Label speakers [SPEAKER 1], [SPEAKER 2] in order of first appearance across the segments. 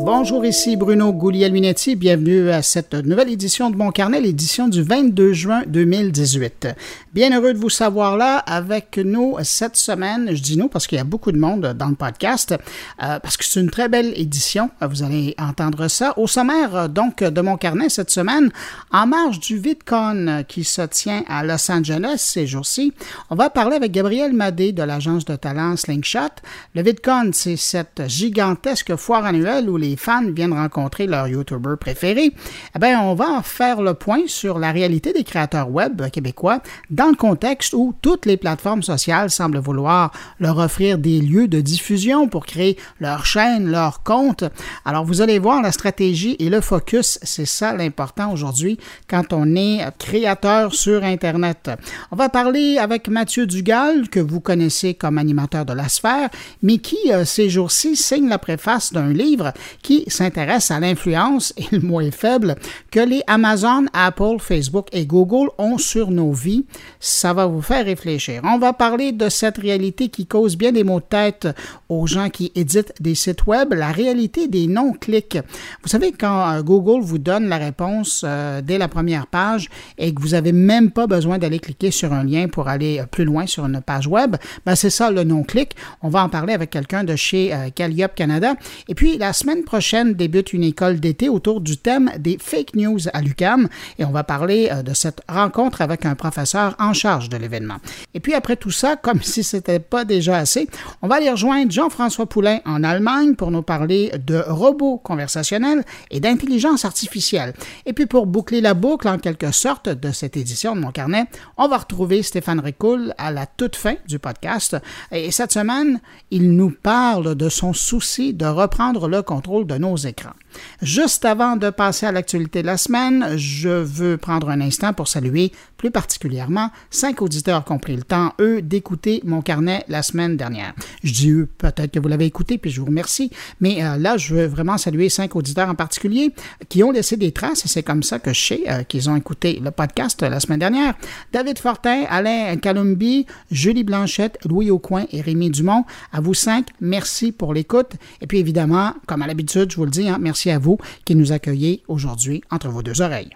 [SPEAKER 1] Bonjour, ici Bruno Gouliel-Minetti. Bienvenue à cette nouvelle édition de Mon Carnet, l'édition du 22 juin 2018. Bien heureux de vous savoir là avec nous cette semaine. Je dis nous parce qu'il y a beaucoup de monde dans le podcast, euh, parce que c'est une très belle édition. Vous allez entendre ça. Au sommaire, donc, de Mon Carnet cette semaine, en marge du VidCon qui se tient à Los Angeles ces jours-ci, on va parler avec Gabriel Madé de l'agence de talent Slingshot. Le VidCon, c'est cette gigantesque foire annuelle où les fans viennent rencontrer leur YouTuber préféré, eh bien, on va faire le point sur la réalité des créateurs web québécois dans le contexte où toutes les plateformes sociales semblent vouloir leur offrir des lieux de diffusion pour créer leur chaîne, leur compte. Alors, vous allez voir la stratégie et le focus, c'est ça l'important aujourd'hui quand on est créateur sur Internet. On va parler avec Mathieu Dugal, que vous connaissez comme animateur de la sphère, mais qui, euh, ces jours-ci, signe la préface d'un livre qui s'intéresse à l'influence, et le mot est faible, que les Amazon, Apple, Facebook et Google ont sur nos vies. Ça va vous faire réfléchir. On va parler de cette réalité qui cause bien des maux de tête aux gens qui éditent des sites web, la réalité des non-clics. Vous savez, quand euh, Google vous donne la réponse euh, dès la première page et que vous n'avez même pas besoin d'aller cliquer sur un lien pour aller euh, plus loin sur une page web, ben c'est ça le non-clic. On va en parler avec quelqu'un de chez Calliope Canada. Et puis, la semaine prochaine, débute une école d'été autour du thème des fake news à l'UCAM et on va parler euh, de cette rencontre avec un professeur en charge de l'événement. Et puis après tout ça, comme si ce n'était pas déjà assez, on va aller rejoindre Jean-François Poulain en Allemagne pour nous parler de robots conversationnels et d'intelligence artificielle. Et puis pour boucler la boucle en quelque sorte de cette édition de mon carnet, on va retrouver Stéphane Ricoul à la toute fin du podcast. Et cette semaine, il nous parle de son souci de reprendre le contrôle de nos écrans. Juste avant de passer à l'actualité de la semaine, je veux prendre un instant pour saluer plus particulièrement cinq auditeurs qui ont pris le temps, eux, d'écouter mon carnet la semaine dernière. Je dis eux, peut-être que vous l'avez écouté, puis je vous remercie, mais euh, là, je veux vraiment saluer cinq auditeurs en particulier qui ont laissé des traces, et c'est comme ça que je sais euh, qu'ils ont écouté le podcast la semaine dernière. David Fortin, Alain Calumbi, Julie Blanchette, Louis Aucoin et Rémi Dumont, à vous cinq, merci pour l'écoute. Et puis évidemment, comme à l'habitude, je vous le dis, hein, merci à vous qui nous accueillez aujourd'hui entre vos deux oreilles.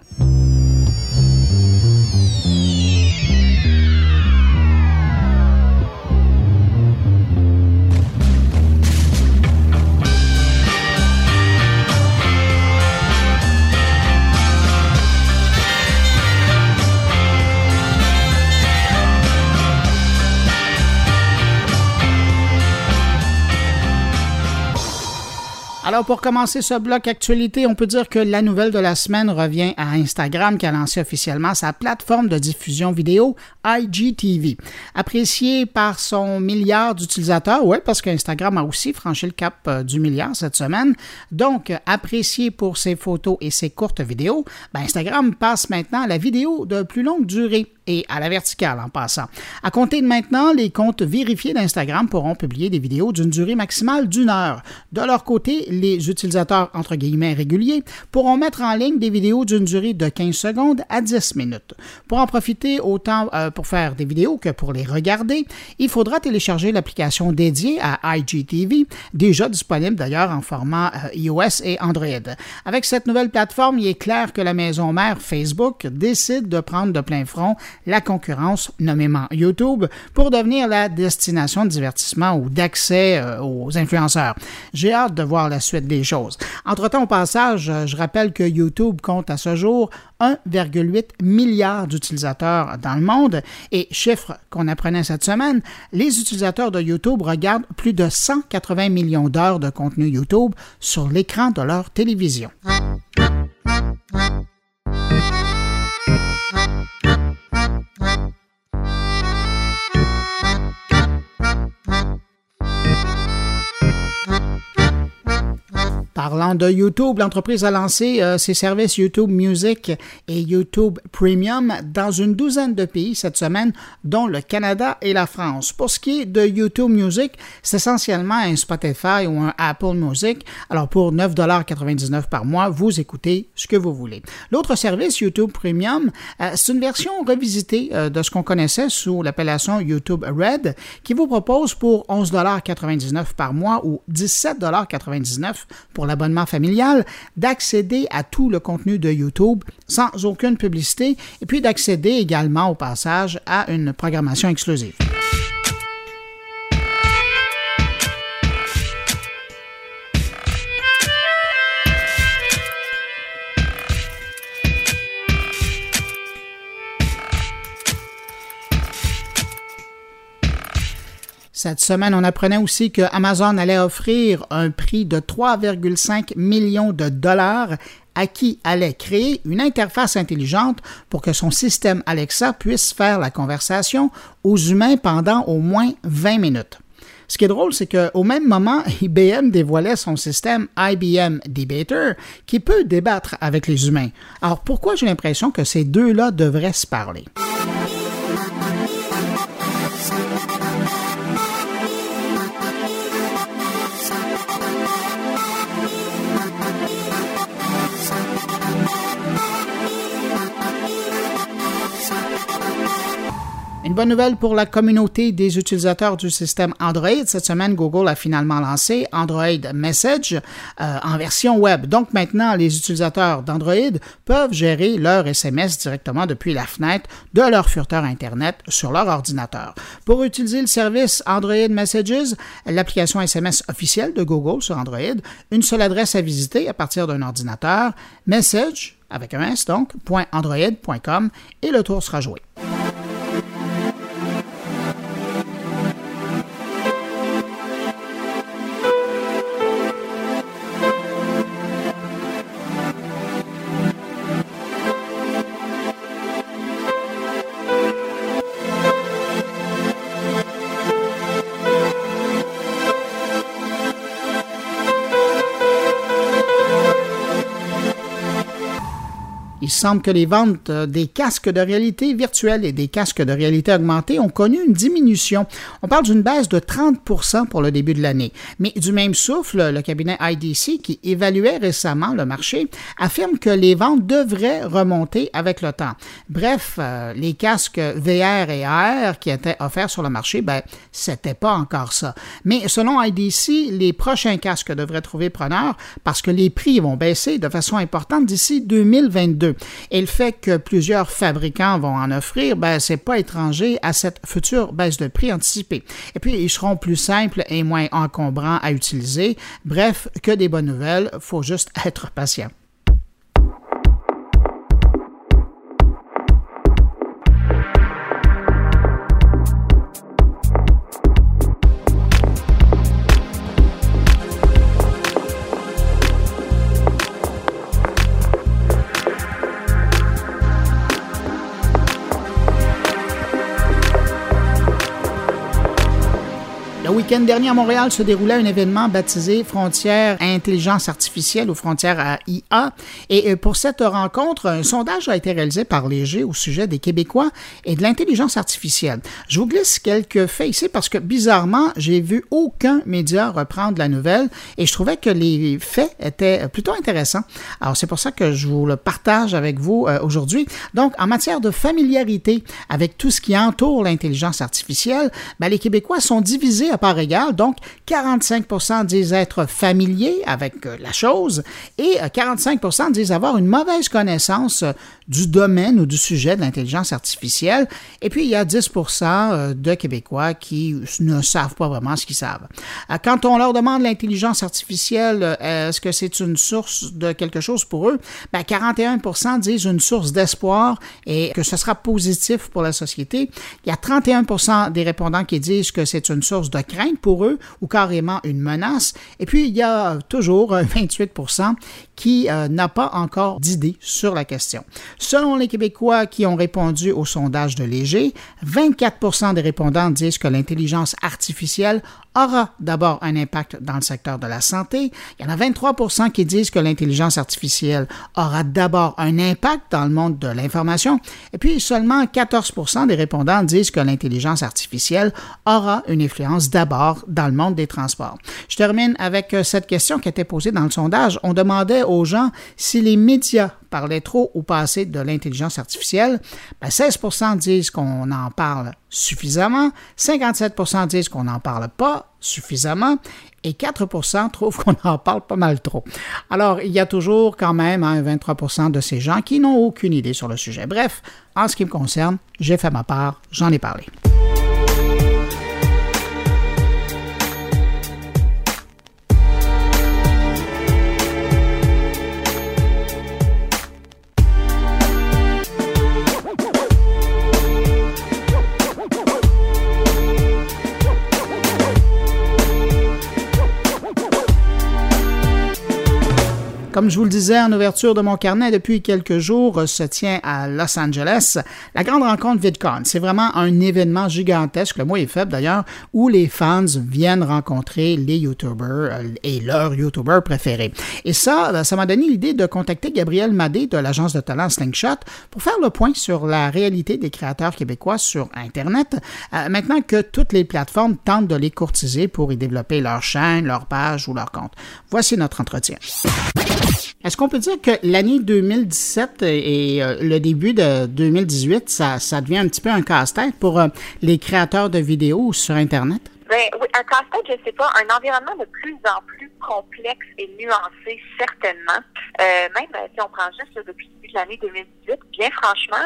[SPEAKER 1] Alors, pour commencer ce bloc actualité, on peut dire que la nouvelle de la semaine revient à Instagram qui a lancé officiellement sa plateforme de diffusion vidéo IGTV. Apprécié par son milliard d'utilisateurs, oui, parce qu'Instagram a aussi franchi le cap euh, du milliard cette semaine. Donc, apprécié pour ses photos et ses courtes vidéos, ben Instagram passe maintenant à la vidéo de plus longue durée et à la verticale en passant. À compter de maintenant, les comptes vérifiés d'Instagram pourront publier des vidéos d'une durée maximale d'une heure. De leur côté, les utilisateurs entre guillemets réguliers pourront mettre en ligne des vidéos d'une durée de 15 secondes à 10 minutes. Pour en profiter autant euh, pour faire des vidéos que pour les regarder, il faudra télécharger l'application dédiée à IGTV, déjà disponible d'ailleurs en format euh, iOS et Android. Avec cette nouvelle plateforme, il est clair que la maison mère Facebook décide de prendre de plein front la concurrence, nommément YouTube, pour devenir la destination de divertissement ou d'accès euh, aux influenceurs. J'ai hâte de voir la suite des choses. Entre-temps, au passage, euh, je rappelle que YouTube compte à ce jour 1,8 milliard d'utilisateurs dans le monde et chiffre qu'on apprenait cette semaine, les utilisateurs de YouTube regardent plus de 180 millions d'heures de contenu YouTube sur l'écran de leur télévision. Bye. Parlant de YouTube, l'entreprise a lancé euh, ses services YouTube Music et YouTube Premium dans une douzaine de pays cette semaine, dont le Canada et la France. Pour ce qui est de YouTube Music, c'est essentiellement un Spotify ou un Apple Music. Alors pour 9,99 par mois, vous écoutez ce que vous voulez. L'autre service, YouTube Premium, euh, c'est une version revisitée euh, de ce qu'on connaissait sous l'appellation YouTube Red, qui vous propose pour 11,99 par mois ou 17,99 pour la l'abonnement familial, d'accéder à tout le contenu de YouTube sans aucune publicité et puis d'accéder également au passage à une programmation exclusive. Cette semaine, on apprenait aussi que Amazon allait offrir un prix de 3,5 millions de dollars à qui allait créer une interface intelligente pour que son système Alexa puisse faire la conversation aux humains pendant au moins 20 minutes. Ce qui est drôle, c'est qu'au même moment, IBM dévoilait son système IBM Debater qui peut débattre avec les humains. Alors pourquoi j'ai l'impression que ces deux-là devraient se parler? Bonne nouvelle pour la communauté des utilisateurs du système Android. Cette semaine, Google a finalement lancé Android Message euh, en version web. Donc maintenant, les utilisateurs d'Android peuvent gérer leur SMS directement depuis la fenêtre de leur furteur Internet sur leur ordinateur. Pour utiliser le service Android Messages, l'application SMS officielle de Google sur Android, une seule adresse à visiter à partir d'un ordinateur, message avec un S donc, .android.com et le tour sera joué. Il semble que les ventes euh, des casques de réalité virtuelle et des casques de réalité augmentée ont connu une diminution. On parle d'une baisse de 30% pour le début de l'année. Mais du même souffle, le cabinet IDC, qui évaluait récemment le marché, affirme que les ventes devraient remonter avec le temps. Bref, euh, les casques VR et AR qui étaient offerts sur le marché, ben, c'était pas encore ça. Mais selon IDC, les prochains casques devraient trouver preneur parce que les prix vont baisser de façon importante d'ici 2022. Et le fait que plusieurs fabricants vont en offrir, ben, c'est pas étranger à cette future baisse de prix anticipée. Et puis, ils seront plus simples et moins encombrants à utiliser. Bref, que des bonnes nouvelles, faut juste être patient. Week-end dernier à Montréal se déroulait un événement baptisé Frontières Intelligence Artificielle ou Frontières à IA. Et euh, pour cette rencontre, un sondage a été réalisé par Léger au sujet des Québécois et de l'intelligence artificielle. Je vous glisse quelques faits ici parce que bizarrement, j'ai vu aucun média reprendre la nouvelle et je trouvais que les faits étaient plutôt intéressants. Alors c'est pour ça que je vous le partage avec vous euh, aujourd'hui. Donc en matière de familiarité avec tout ce qui entoure l'intelligence artificielle, ben, les Québécois sont divisés à part Donc, 45% disent être familiers avec euh, la chose et 45% euh, disent avoir une mauvaise connaissance euh, du domaine ou du sujet de l'intelligence artificielle. Et puis, il y a 10% de Québécois qui ne savent pas vraiment ce qu'ils savent. Quand on leur demande l'intelligence artificielle, est-ce que c'est une source de quelque chose pour eux? Ben, 41% disent une source d'espoir et que ce sera positif pour la société. Il y a 31% des répondants qui disent que c'est une source de crainte pour eux ou carrément une menace. Et puis, il y a toujours 28% qui euh, n'a pas encore d'idée sur la question. Selon les Québécois qui ont répondu au sondage de Léger, 24% des répondants disent que l'intelligence artificielle aura d'abord un impact dans le secteur de la santé. Il y en a 23% qui disent que l'intelligence artificielle aura d'abord un impact dans le monde de l'information. Et puis seulement 14% des répondants disent que l'intelligence artificielle aura une influence d'abord dans le monde des transports. Je termine avec euh, cette question qui était posée dans le sondage. On demandait aux gens si les médias parlait trop au passé de l'intelligence artificielle, 16% ben, disent qu'on en parle suffisamment, 57% disent qu'on n'en parle pas suffisamment et 4% trouvent qu'on en parle pas mal trop. Alors, il y a toujours quand même hein, 23% de ces gens qui n'ont aucune idée sur le sujet. Bref, en ce qui me concerne, j'ai fait ma part, j'en ai parlé. Comme je vous le disais en ouverture de mon carnet, depuis quelques jours se tient à Los Angeles la grande rencontre VidCon. C'est vraiment un événement gigantesque, le mot est faible d'ailleurs, où les fans viennent rencontrer les YouTubers euh, et leurs YouTubers préférés. Et ça, ben, ça m'a donné l'idée de contacter Gabriel Madé de l'agence de talent Slingshot pour faire le point sur la réalité des créateurs québécois sur Internet, euh, maintenant que toutes les plateformes tentent de les courtiser pour y développer leur chaîne, leur page ou leur compte. Voici notre entretien. Est-ce qu'on peut dire que l'année 2017 et euh, le début de 2018, ça, devient un petit peu un casse-tête pour euh, les créateurs de vidéos sur Internet?
[SPEAKER 2] Ben, oui, un casse-tête, je ne sais pas, un environnement de plus en plus complexe et nuancé, certainement. Euh, même si on prend juste depuis le début de l'année 2018, bien franchement,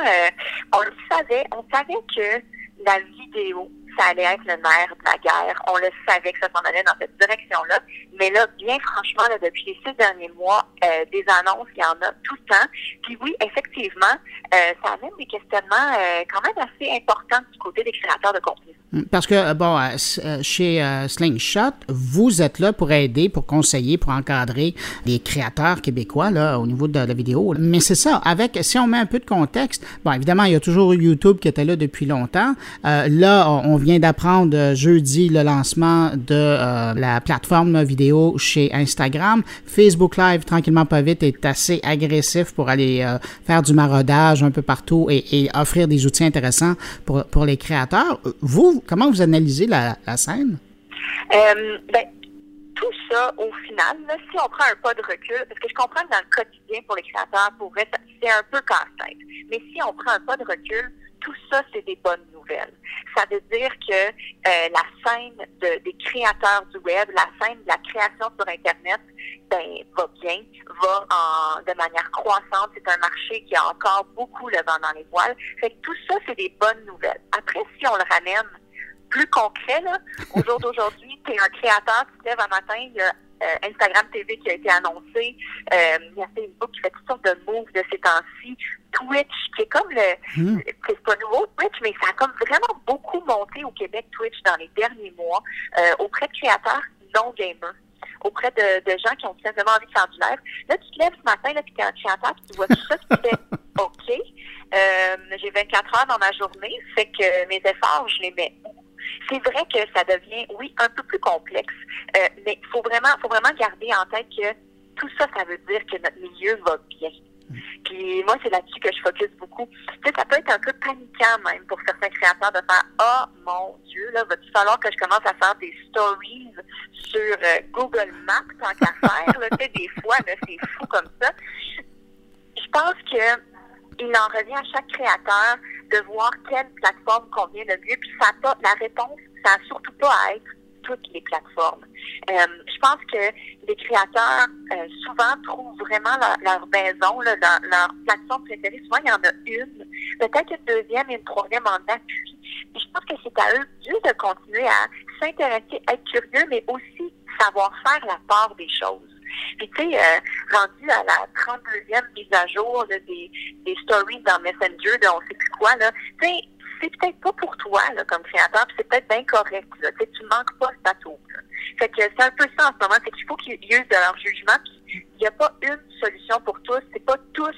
[SPEAKER 2] on le savait, on savait que la vidéo ça allait être le nerf de la guerre. On le savait que ça s'en allait dans cette direction-là. Mais là, bien franchement, depuis les six derniers mois, euh, des annonces, il y en a tout le temps. Puis oui, effectivement, euh, ça amène des questionnements euh, quand même assez importants du côté des créateurs de contenu.
[SPEAKER 1] Parce que, bon, chez Slingshot, vous êtes là pour aider, pour conseiller, pour encadrer les créateurs québécois là, au niveau de la vidéo. Mais c'est ça, avec, si on met un peu de contexte, bon, évidemment, il y a toujours YouTube qui était là depuis longtemps. là, on vient d'apprendre euh, jeudi le lancement de euh, la plateforme vidéo chez Instagram. Facebook Live, tranquillement pas vite, est assez agressif pour aller euh, faire du maraudage un peu partout et, offrir des outils intéressants pour, pour les créateurs. Vous, comment vous analysez la, scène?
[SPEAKER 2] Ben, tout ça, au final, si on prend un pas de recul, parce que je comprends que dans le quotidien pour les créateurs, c'est un peu casse-tête. Mais si on prend un pas de recul, tout ça, c'est des bonnes nouvelles. Ça veut dire que euh, la scène des créateurs du web, la scène de la création sur Internet, ben, va bien, va en, de manière croissante. C'est un marché qui a encore beaucoup le vent dans les voiles. Fait que tout ça, c'est des bonnes nouvelles. Après, si on le ramène plus concret, là, au jour d'aujourd'hui, tu es un créateur qui se lève un matin, il y a euh, Instagram TV qui a été annoncé, euh, il y a Facebook qui fait toutes sortes de moves de ces temps-ci, Twitch qui est comme le, hmm. c'est pas nouveau Twitch, mais ça a comme vraiment beaucoup monté au Québec Twitch dans les derniers mois euh, auprès de créateurs non gamers auprès de, gens qui ont simplement envie de faire du live. Là, tu te lèves ce matin, là, puis tu es un créateur, puis tu vois tout ça, tu te fais OK. j'ai 24 heures dans ma journée, fait que mes efforts, je les mets c'est vrai que ça devient, oui, un peu plus complexe, euh, mais il faut vraiment, faut vraiment garder en tête que tout ça, ça veut dire que notre milieu va bien. Puis moi, c'est là-dessus que je focus beaucoup. Tu sais, ça peut être un peu paniquant même pour certains créateurs de faire Oh mon Dieu, là, va-t-il falloir que je commence à faire des stories sur euh, Google Maps tant qu'à faire? Tu sais, des fois, c'est fou comme ça. Je pense que il en revient à chaque créateur de voir quelle plateforme convient le mieux. Puis ça pas, la réponse, ça n'a surtout pas à être toutes les plateformes. Euh, je pense que les créateurs euh, souvent trouvent vraiment leur, maison, là, leur, leur, plateforme préférée. Souvent, il y en a une, peut-être une deuxième et une troisième en appui. Je pense que c'est à eux de continuer à s'intéresser, être curieux, mais aussi savoir faire la part des choses. Puis tu sais, euh, rendu à la 32e mise à jour des, stories dans Messenger, de on sait plus quoi, là, tu sais, c'est peut-être pas pour toi comme créateur, puis c'est peut-être bien correct. Tu manques pas ce bateau. Fait que c'est un peu ça en ce moment, c'est qu'il faut qu'ils usent de leur jugement. Il n'y a pas une solution pour tous. C'est pas tous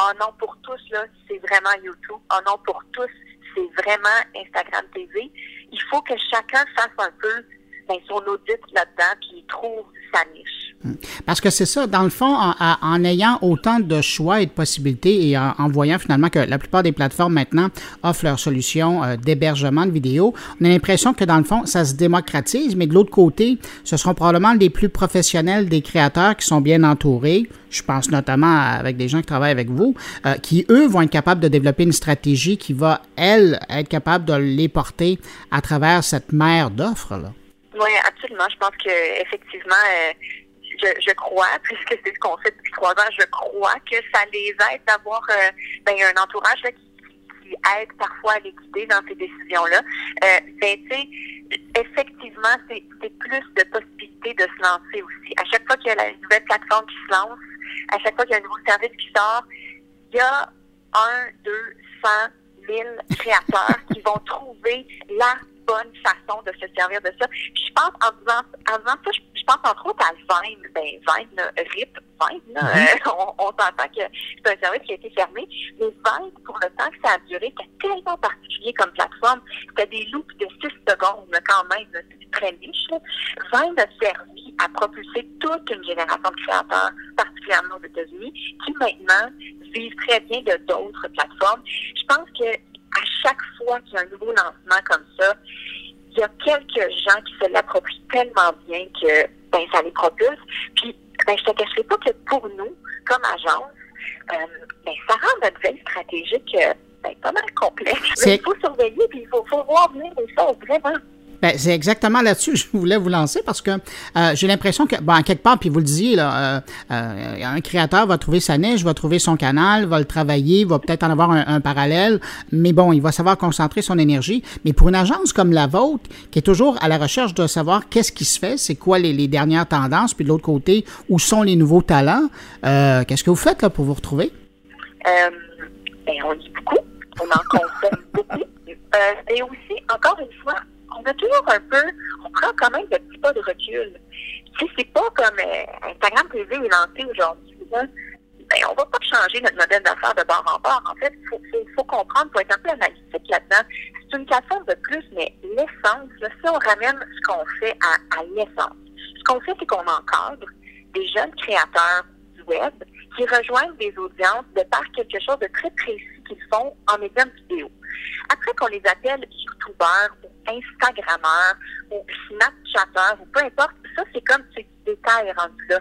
[SPEAKER 2] en oh non pour tous, là, c'est vraiment YouTube. En oh pour tous, c'est vraiment Instagram TV. Il faut que chacun fasse un peu ben, son audit là-dedans, puis trouve sa niche.
[SPEAKER 1] Parce que c'est ça, dans le fond, en, ayant autant de choix et de possibilités et en, voyant finalement que la plupart des plateformes maintenant offrent leurs solutions euh, d'hébergement de vidéos, on a l'impression que dans le fond, ça se démocratise, mais de l'autre côté, ce seront probablement les plus professionnels des créateurs qui sont bien entourés. Je pense notamment avec des gens qui travaillent avec vous, euh, qui eux vont être capables de développer une stratégie qui va, elle, être capable de les porter à travers cette mer d'offres. Là.
[SPEAKER 2] Oui, absolument. Je pense que effectivement, euh, je, crois, puisque c'est ce qu'on fait depuis trois ans, je crois que ça les aide d'avoir euh, ben, un entourage qui, aide parfois à les guider dans ces décisions-là. Euh, ben, tu sais, effectivement, c'est plus de possibilités de se lancer aussi. À chaque fois qu'il y a une nouvelle plateforme qui se lance, à chaque fois qu'il y a un nouveau service qui sort, il y a un, deux, cent, mille créateurs qui vont trouver la bonne façon de se servir de ça. je pense, en disant ça, je, pense entre autres à Vine. Ben, Vine, RIP, Vine, mm-hmm. euh, on, on s'entend que c'est un service qui a été fermé. Mais Vine, pour le temps que ça a duré, c'était tellement particulier comme plateforme. C'était des loops de 6 secondes, quand même. Très niche. Vine a servi à propulser toute une génération de créateurs, particulièrement aux États-Unis, qui maintenant vivent très bien de d'autres plateformes. Je pense que à chaque fois qu'il y a un nouveau lancement comme ça, il y a quelques gens qui se l'approprient tellement bien que ben, ça les propulse. Puis, ben, je te cacherai pas que pour nous, comme agence, euh, ben, ça rend notre veille stratégique euh, ben, pas mal complexe. il faut surveiller, puis il faut, faut voir venir les choses vraiment.
[SPEAKER 1] Ben, c'est exactement là-dessus que je voulais vous lancer parce que euh, j'ai l'impression que, bon, quelque part, puis vous le disiez, là, euh, euh, un créateur va trouver sa niche, va trouver son canal, va le travailler, va peut-être en avoir un, parallèle, mais bon, il va savoir concentrer son énergie. Mais pour une agence comme la vôtre, qui est toujours à la recherche de savoir qu'est-ce qui se fait, c'est quoi les, dernières tendances, puis de l'autre côté, où sont les nouveaux talents, qu'est-ce que vous faites là pour vous retrouver?
[SPEAKER 2] ben, on lit beaucoup, on en consomme beaucoup. et aussi, encore une fois, on a toujours un peu, on prend quand même de petits pas de recul. Tu sais, c'est pas comme euh, Instagram TV est lancé aujourd'hui. Ben, on va pas changer notre modèle d'affaires de bord en bord. En fait, il faut, comprendre, faut être un peu analytique là-dedans. C'est une plateforme de plus, mais l'essence, si on ramène ce qu'on fait à, à l'essence, ce qu'on fait, c'est qu'on encadre des jeunes créateurs du web qui rejoignent des audiences de par quelque chose de très précis qu'ils font en médium vidéo. Après qu'on les appelle youtubeurs ou instagrammeurs ou snapchatters ou peu importe, ça c'est comme ce détail rendu là.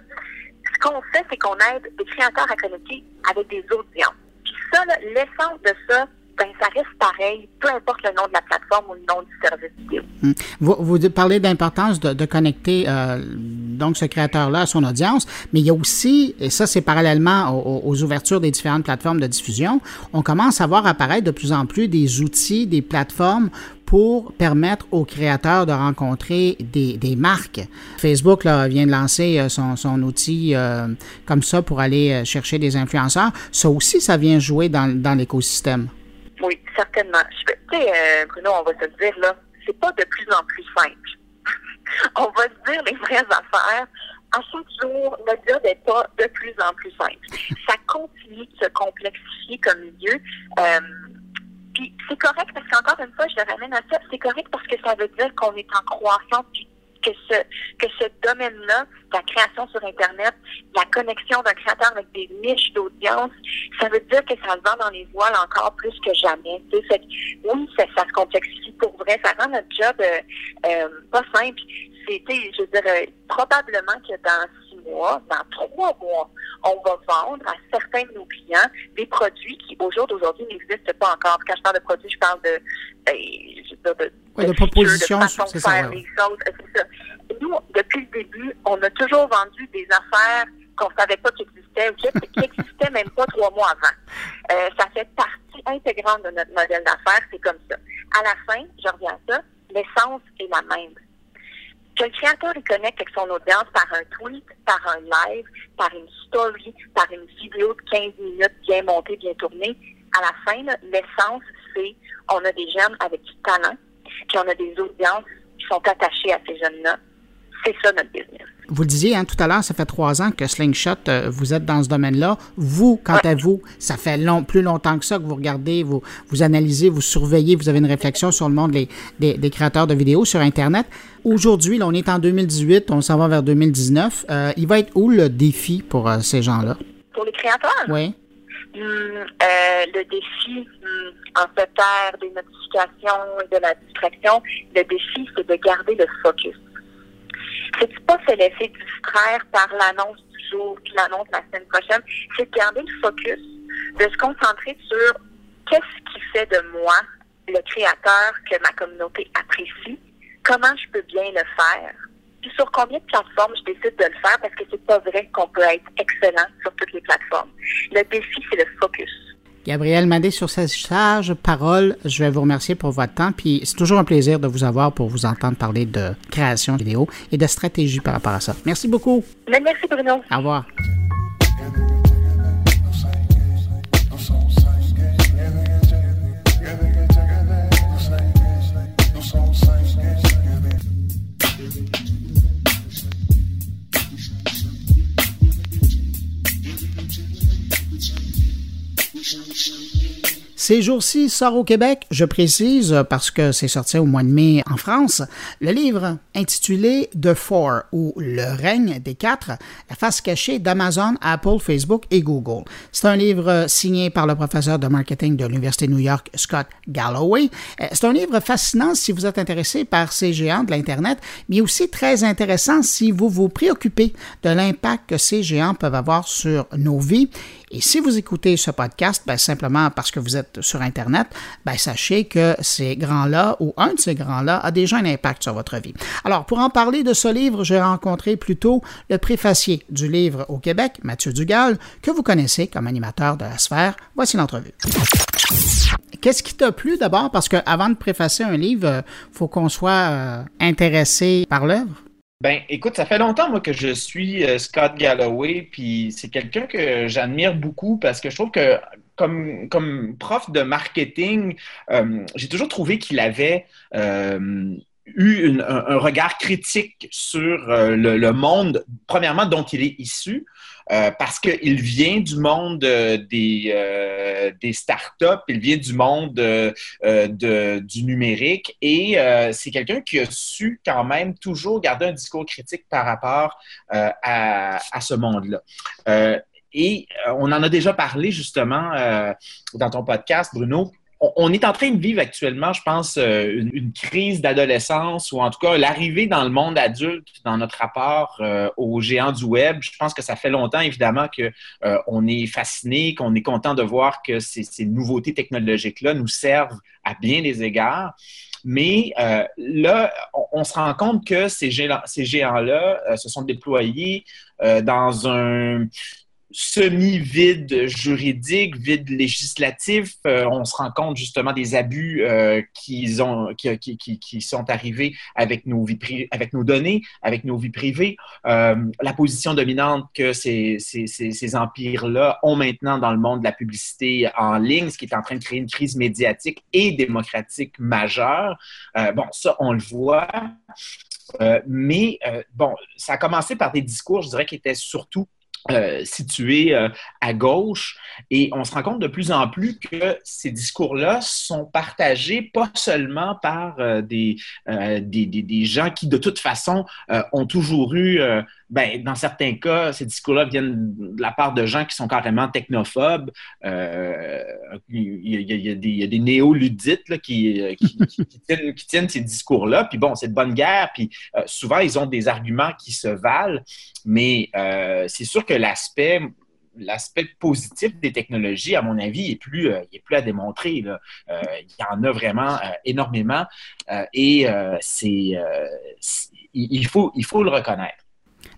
[SPEAKER 2] Ce qu'on fait, c'est qu'on aide des créateurs à connecter avec des audiences. Puis ça, l'essence de ça, ben, ça reste pareil, peu importe le nom de la plateforme ou le nom du service vidéo.
[SPEAKER 1] Hmm. Vous, vous, parlez d'importance de, de, connecter euh, donc ce créateur-là à son audience, mais il y a aussi, et ça c'est parallèlement aux, ouvertures des différentes plateformes de diffusion, on commence à voir apparaître de plus en plus des outils, des plateformes pour permettre aux créateurs de rencontrer des, des marques. Facebook là, vient de lancer euh, son, son outil euh, comme ça pour aller chercher des influenceurs. Ça aussi, ça vient jouer dans, dans l'écosystème.
[SPEAKER 2] Oui, certainement. Tu sais, euh, Bruno, on va se dire, là, c'est pas de plus en plus simple. on va se dire les vraies affaires. À chaque jour, notre job n'est pas de plus en plus simple. Ça continue de se complexifier comme milieu. Euh, puis c'est correct parce qu'encore une fois, je le ramène à ça, c'est correct parce que ça veut dire qu'on est en croissance que ce, que ce domaine-là, la création sur Internet, la connexion d'un créateur avec des niches d'audience, ça veut dire que ça se vend dans les voiles encore plus que jamais. Fait oui, ça, ça, se complexifie pour vrai. Ça rend notre job euh, euh, pas simple. C'était, je dirais, probablement que dans mois, dans trois mois, on va vendre à certains de nos clients des produits qui, au jour d'aujourd'hui, n'existent pas encore. Quand je parle de produits, je parle de, ben, dire, de
[SPEAKER 1] oui, de propositions,
[SPEAKER 2] c'est ça. Nous, depuis le début, on a toujours vendu des affaires qu'on ne savait pas qu'ils existaient ou qui n'existaient même pas trois mois avant. Euh, ça fait partie intégrante de notre modèle d'affaires, c'est comme ça. À la fin, je reviens à ça, l'essence est la même. Que le créateur il connecte avec son audience par un tweet, par un live, par une story, par une vidéo de 15 minutes bien montée, bien tournée, à la fin, l'essence, c'est on a des jeunes avec du talent, puis on a des audiences qui sont attachées à ces jeunes-là. C'est ça notre business.
[SPEAKER 1] Vous le disiez hein, tout à l'heure, ça fait trois ans que Slingshot, euh, vous êtes dans ce domaine-là. Vous, quant à vous, ça fait long, plus longtemps que ça que vous regardez, vous, vous analysez, vous surveillez, vous avez une réflexion sur le monde des, des, créateurs de vidéos sur Internet. Aujourd'hui, on est en 2018, on s'en va vers 2019. Euh, il va être où le défi pour euh, ces gens-là?
[SPEAKER 2] Pour les créateurs?
[SPEAKER 1] Oui.
[SPEAKER 2] Hmm, le défi, hmm, en ère des notifications et de la distraction, le défi, c'est de garder le focus c'est pas se laisser distraire par l'annonce du jour puis l'annonce la semaine prochaine. C'est de garder le focus, de se concentrer sur qu'est-ce qui fait de moi le créateur que ma communauté apprécie, comment je peux bien le faire, puis sur combien de plateformes je décide de le faire parce que c'est pas vrai qu'on peut être excellent sur toutes les plateformes. Le défi, c'est le focus.
[SPEAKER 1] Gabriel Madé, sur ces sages paroles, je vais vous remercier pour votre temps. Puis c'est toujours un plaisir de vous avoir pour vous entendre parler de création vidéo et de stratégie par rapport à ça. Merci beaucoup.
[SPEAKER 2] Merci Bruno.
[SPEAKER 1] Au revoir. Ces jours-ci sort au Québec, je précise, parce que c'est sorti au mois de mai en France, le livre intitulé The Four, ou Le règne des quatre, la face cachée d'Amazon, Apple, Facebook et Google. C'est un livre signé par le professeur de marketing de l'Université de New York, Scott Galloway. Euh, c'est un livre fascinant si vous êtes intéressé par ces géants de l'Internet, mais aussi très intéressant si vous vous préoccupez de l'impact que ces géants peuvent avoir sur nos vies et si vous écoutez ce podcast, ben, simplement parce que vous êtes sur Internet, ben, sachez que ces grands-là ou un de ces grands-là a déjà un impact sur votre vie. Alors, pour en parler de ce livre, j'ai rencontré plutôt le préfacier du livre au Québec, Mathieu Dugal, que vous connaissez comme animateur de la sphère. Voici l'entrevue. Qu'est-ce qui t'a plu d'abord? Parce qu'avant de préfacer un livre, il euh, faut qu'on soit euh, intéressé par l'œuvre.
[SPEAKER 3] Ben, écoute, ça fait longtemps, moi, que je suis euh, Scott Galloway, puis c'est quelqu'un que j'admire beaucoup parce que je trouve que, comme, prof de marketing, euh, j'ai toujours trouvé qu'il avait euh, eu un, regard critique sur le, monde, premièrement, dont il est issu, euh, parce qu'il vient du monde euh, des, euh, des startups, il vient du monde de, du numérique et c'est quelqu'un qui a su quand même toujours garder un discours critique par rapport à, à, ce monde-là. et on en a déjà parlé justement dans ton podcast, Bruno on est en train de vivre actuellement, je pense, euh, une, crise d'adolescence ou en tout cas l'arrivée dans le monde adulte, dans notre rapport euh, aux géants du web. Je pense que ça fait longtemps, évidemment, qu'on euh, est fasciné, qu'on est content de voir que ces, nouveautés technologiques-là nous servent à bien des égards. Mais là, on, se rend compte que ces géants-là se sont déployés dans un semi-vide juridique, vide législatif. Euh, on se rend compte justement des abus euh, qui, ont, qui, sont arrivés avec nos, données, avec nos vies privées. Euh, la position dominante que ces, empires-là ont maintenant dans le monde de la publicité en ligne, ce qui est en train de créer une crise médiatique et démocratique majeure. bon, ça, on le voit. mais bon, ça a commencé par des discours, je dirais, qui étaient surtout euh, situé euh, à gauche. Et on se rend compte de plus en plus que ces discours-là sont partagés pas seulement par euh, des, des, des, gens qui, de toute façon, ont toujours eu ben, dans certains cas, ces discours-là viennent de la part de gens qui sont carrément technophobes. Euh, il, y a, des, néo-ludites qui, tiennent, ces discours-là. Puis bon, c'est de bonne guerre. Puis euh, souvent, ils ont des arguments qui se valent. Mais euh, c'est sûr que l'aspect l'aspect positif des technologies, à mon avis, est plus, est plus à démontrer. il y en a vraiment énormément et c'est, il, faut, il faut le reconnaître.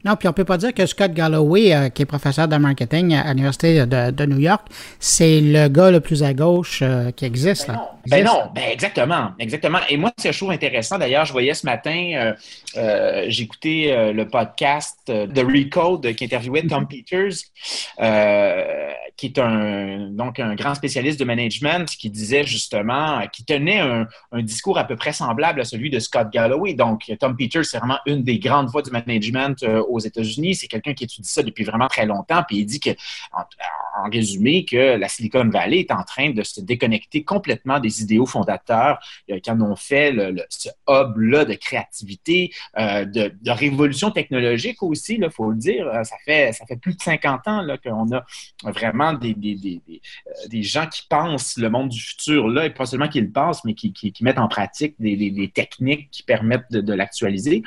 [SPEAKER 1] Non, puis on peut pas dire que Scott Galloway, euh, qui est professeur de marketing à l'Université de, New York, c'est le gars le plus à gauche euh, qui existe.
[SPEAKER 3] Ben, ben non, ben exactement, exactement. Et moi, c'est chose intéressant. D'ailleurs, je voyais ce matin, euh, j'écoutais le podcast de Recode qui interviewait Tom Peters, qui est un, donc un grand spécialiste de management, qui disait justement, qui tenait un, discours à peu près semblable à celui de Scott Galloway. Donc, Tom Peters, c'est vraiment une des grandes voix du management euh, aux États-Unis. C'est quelqu'un qui étudie ça depuis vraiment très longtemps. Puis il dit que, résumé, que la Silicon Valley est en train de se déconnecter complètement des idéaux fondateurs qui en ont fait ce hub-là de créativité, euh, de, révolution technologique aussi, il faut le dire. Ça fait, ça fait plus de 50 ans qu'on a vraiment des, des, euh, des, gens qui pensent le monde du futur là, et pas seulement qu'ils le pensent, mais qui, qui, mettent en pratique des, techniques qui permettent de, l'actualiser.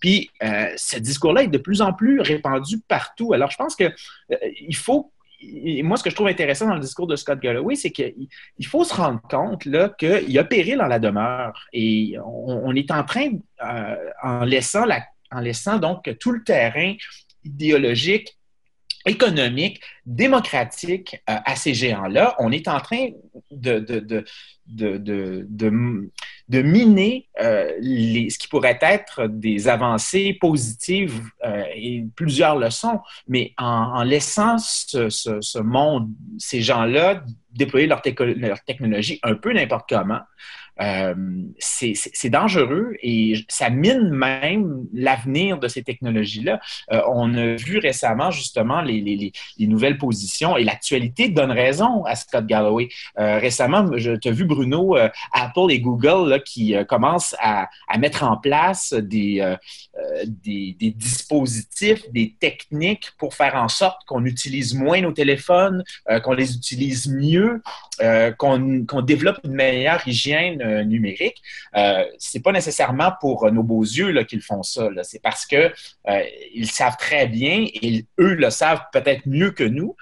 [SPEAKER 3] Puis euh, ce discours-là est de plus en plus répandu partout. Alors je pense que euh, il faut moi, ce que je trouve intéressant dans le discours de Scott Galloway, c'est qu'il faut se rendre compte qu'il y a péril dans la demeure. Et on, est en train, en, laissant la, en laissant donc tout le terrain idéologique économique, démocratique euh, à ces géants-là. On est en train de miner euh, les, ce qui pourrait être des avancées positives euh, et plusieurs leçons, mais en, laissant ce, ce, monde, ces gens-là déployer leur, leur technologie un peu n'importe comment, euh, c'est dangereux et ça mine même l'avenir de ces technologies-là. Euh, on a vu récemment justement les, les, les nouvelles positions et l'actualité donne raison à Scott Galloway. Euh, récemment, je t'ai vu Bruno, Apple et Google là, qui commencent à, à, mettre en place des, des, des, dispositifs, des techniques pour faire en sorte qu'on utilise moins nos téléphones, qu'on les utilise mieux, qu'on développe une meilleure hygiène euh, numérique, euh, c'est pas nécessairement pour nos beaux yeux qu'ils font ça. C'est parce que euh, ils savent très bien et eux le savent peut-être mieux que nous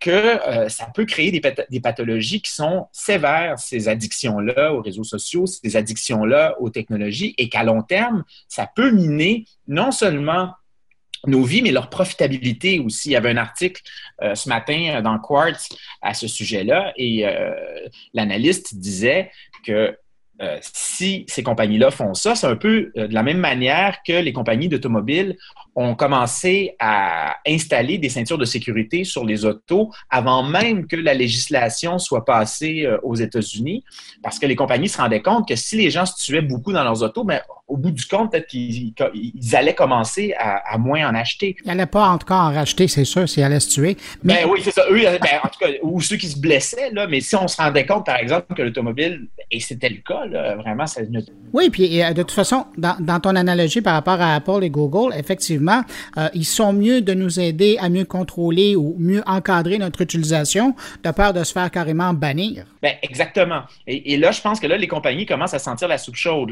[SPEAKER 3] que ça peut créer des, pathologies qui sont sévères, ces addictions-là aux réseaux sociaux, ces addictions-là aux technologies, et qu'à long terme, ça peut miner non seulement nos vies, mais leur profitabilité aussi. Il y avait un article ce matin dans Quartz à ce sujet-là et l'analyste disait que euh, si ces compagnies-là font ça, c'est un peu euh, de la même manière que les compagnies d'automobiles ont commencé à installer des ceintures de sécurité sur les autos avant même que la législation soit passée euh, aux États-Unis, parce que les compagnies se rendaient compte que si les gens se tuaient beaucoup dans leurs autos, mais ben, au bout du compte, peut-être qu'ils allaient commencer à, moins en acheter.
[SPEAKER 1] Ils n'allaient pas en tout cas en racheter, c'est sûr, s'ils allaient se tuer.
[SPEAKER 3] Mais... Ben oui, c'est ça. Eux, ben, en tout cas, ou ceux qui se blessaient, là, mais si on se rendait compte, par exemple, que l'automobile, et c'était le cas, là, vraiment, ça...
[SPEAKER 1] Oui, puis de toute façon, dans, dans, ton analogie par rapport à Apple et Google, effectivement, euh, ils sont mieux de nous aider à mieux contrôler ou mieux encadrer notre utilisation, de peur de se faire carrément bannir.
[SPEAKER 3] Ben, exactement. Et, là, je pense que là, les compagnies commencent à sentir la soupe chaude.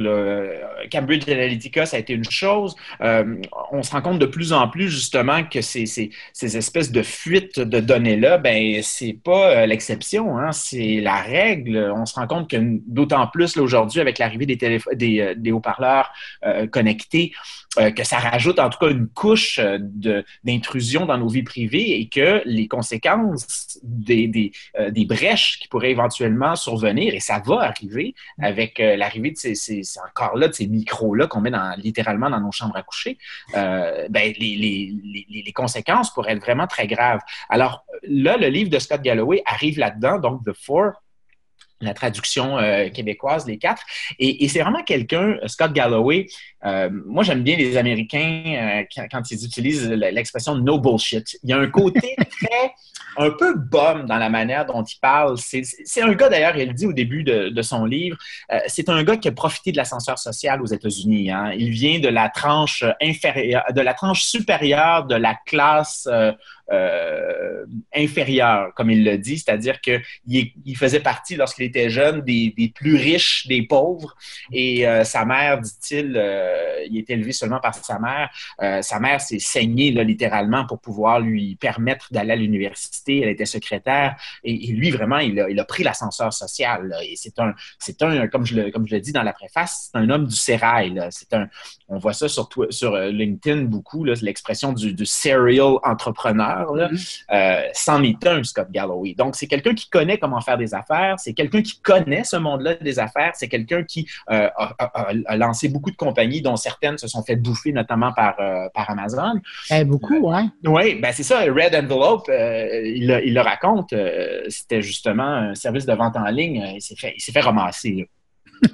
[SPEAKER 3] Cambridge Analytica, ça a été une chose. Euh, on se rend compte de plus en plus, justement, que ces, ces, ces espèces de fuites de données-là, ben, c'est pas euh, l'exception, hein, c'est la règle. On se rend compte que d'autant plus aujourd'hui, avec l'arrivée des, des haut-parleurs connectés, euh, que ça rajoute en tout cas une couche euh, d'intrusion dans nos vies privées et que les conséquences des, des, euh, des, brèches qui pourraient éventuellement survenir, et ça va arriver avec l'arrivée de ces, ces, encore là, de ces micros-là qu'on met dans, littéralement dans nos chambres à coucher, ben, les, les, les, les, conséquences pourraient être vraiment très graves. Alors là, le livre de Scott Galloway arrive là-dedans, donc The Four, la traduction euh, québécoise, les quatre. Et, c'est vraiment quelqu'un, Scott Galloway, euh, moi j'aime bien les Américains euh, quand, ils utilisent l'expression no bullshit. Il y a un côté très, un peu bum dans la manière dont il parle. C'est un gars d'ailleurs, il le dit au début de, son livre, c'est un gars qui a profité de l'ascenseur social aux États-Unis. Hein. Il vient de la tranche inférieure, de la tranche supérieure de la classe euh, inférieur, comme il le dit, c'est-à-dire qu'il il faisait partie, lorsqu'il était jeune, des, plus riches des pauvres. Et euh, sa mère, dit-il, euh, il est élevé seulement par sa mère. sa mère s'est saignée littéralement pour pouvoir lui permettre d'aller à l'université. Elle était secrétaire. Et, lui, vraiment, il a, il a pris l'ascenseur social. Et c'est un, c'est un comme, je le, comme je le dis dans la préface, c'est un homme du sérail. C'est un, on voit ça sur, sur LinkedIn beaucoup, l'expression du, du serial entrepreneur. Euh, c'en est un, Scott Galloway. Donc, c'est quelqu'un qui connaît comment faire des affaires, c'est quelqu'un qui connaît ce monde-là des affaires. C'est quelqu'un qui a, lancé beaucoup de compagnies, dont certaines se sont fait bouffer, notamment par, par Amazon.
[SPEAKER 1] Eh, beaucoup, oui.
[SPEAKER 3] Oui, ben c'est ça. Red Envelope, il, le raconte. C'était justement un service de vente en ligne. il s'est fait, fait ramasser.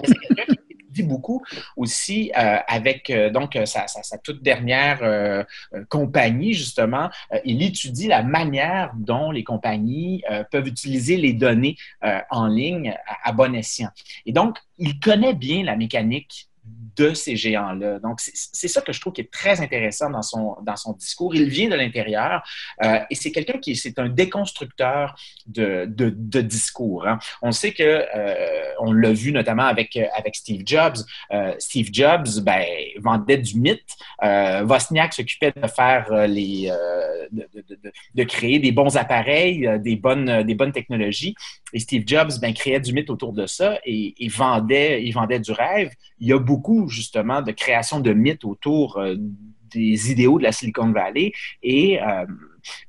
[SPEAKER 3] c'est quelqu'un qui beaucoup aussi euh, avec euh, donc euh, sa, toute dernière compagnie, justement. il étudie la manière dont les compagnies peuvent utiliser les données en ligne à bon escient. Et donc, il connaît bien la mécanique de ces géants-là. Donc, c'est ça que je trouve qui est très intéressant dans son, dans son discours. Il vient de l'intérieur euh, et c'est quelqu'un qui c'est un déconstructeur de, de, discours. Hein. On sait que, euh, on l'a vu notamment avec, avec Steve Jobs. Euh, Steve Jobs ben, vendait du mythe. Wozniak s'occupait de faire les, de, de, créer des bons appareils, des bonnes, des bonnes technologies. Et Steve Jobs ben, créait du mythe autour de ça et, et vendait, il vendait du rêve. Il y a beaucoup justement de création de mythes autour euh, des idéaux de la Silicon Valley. Et euh,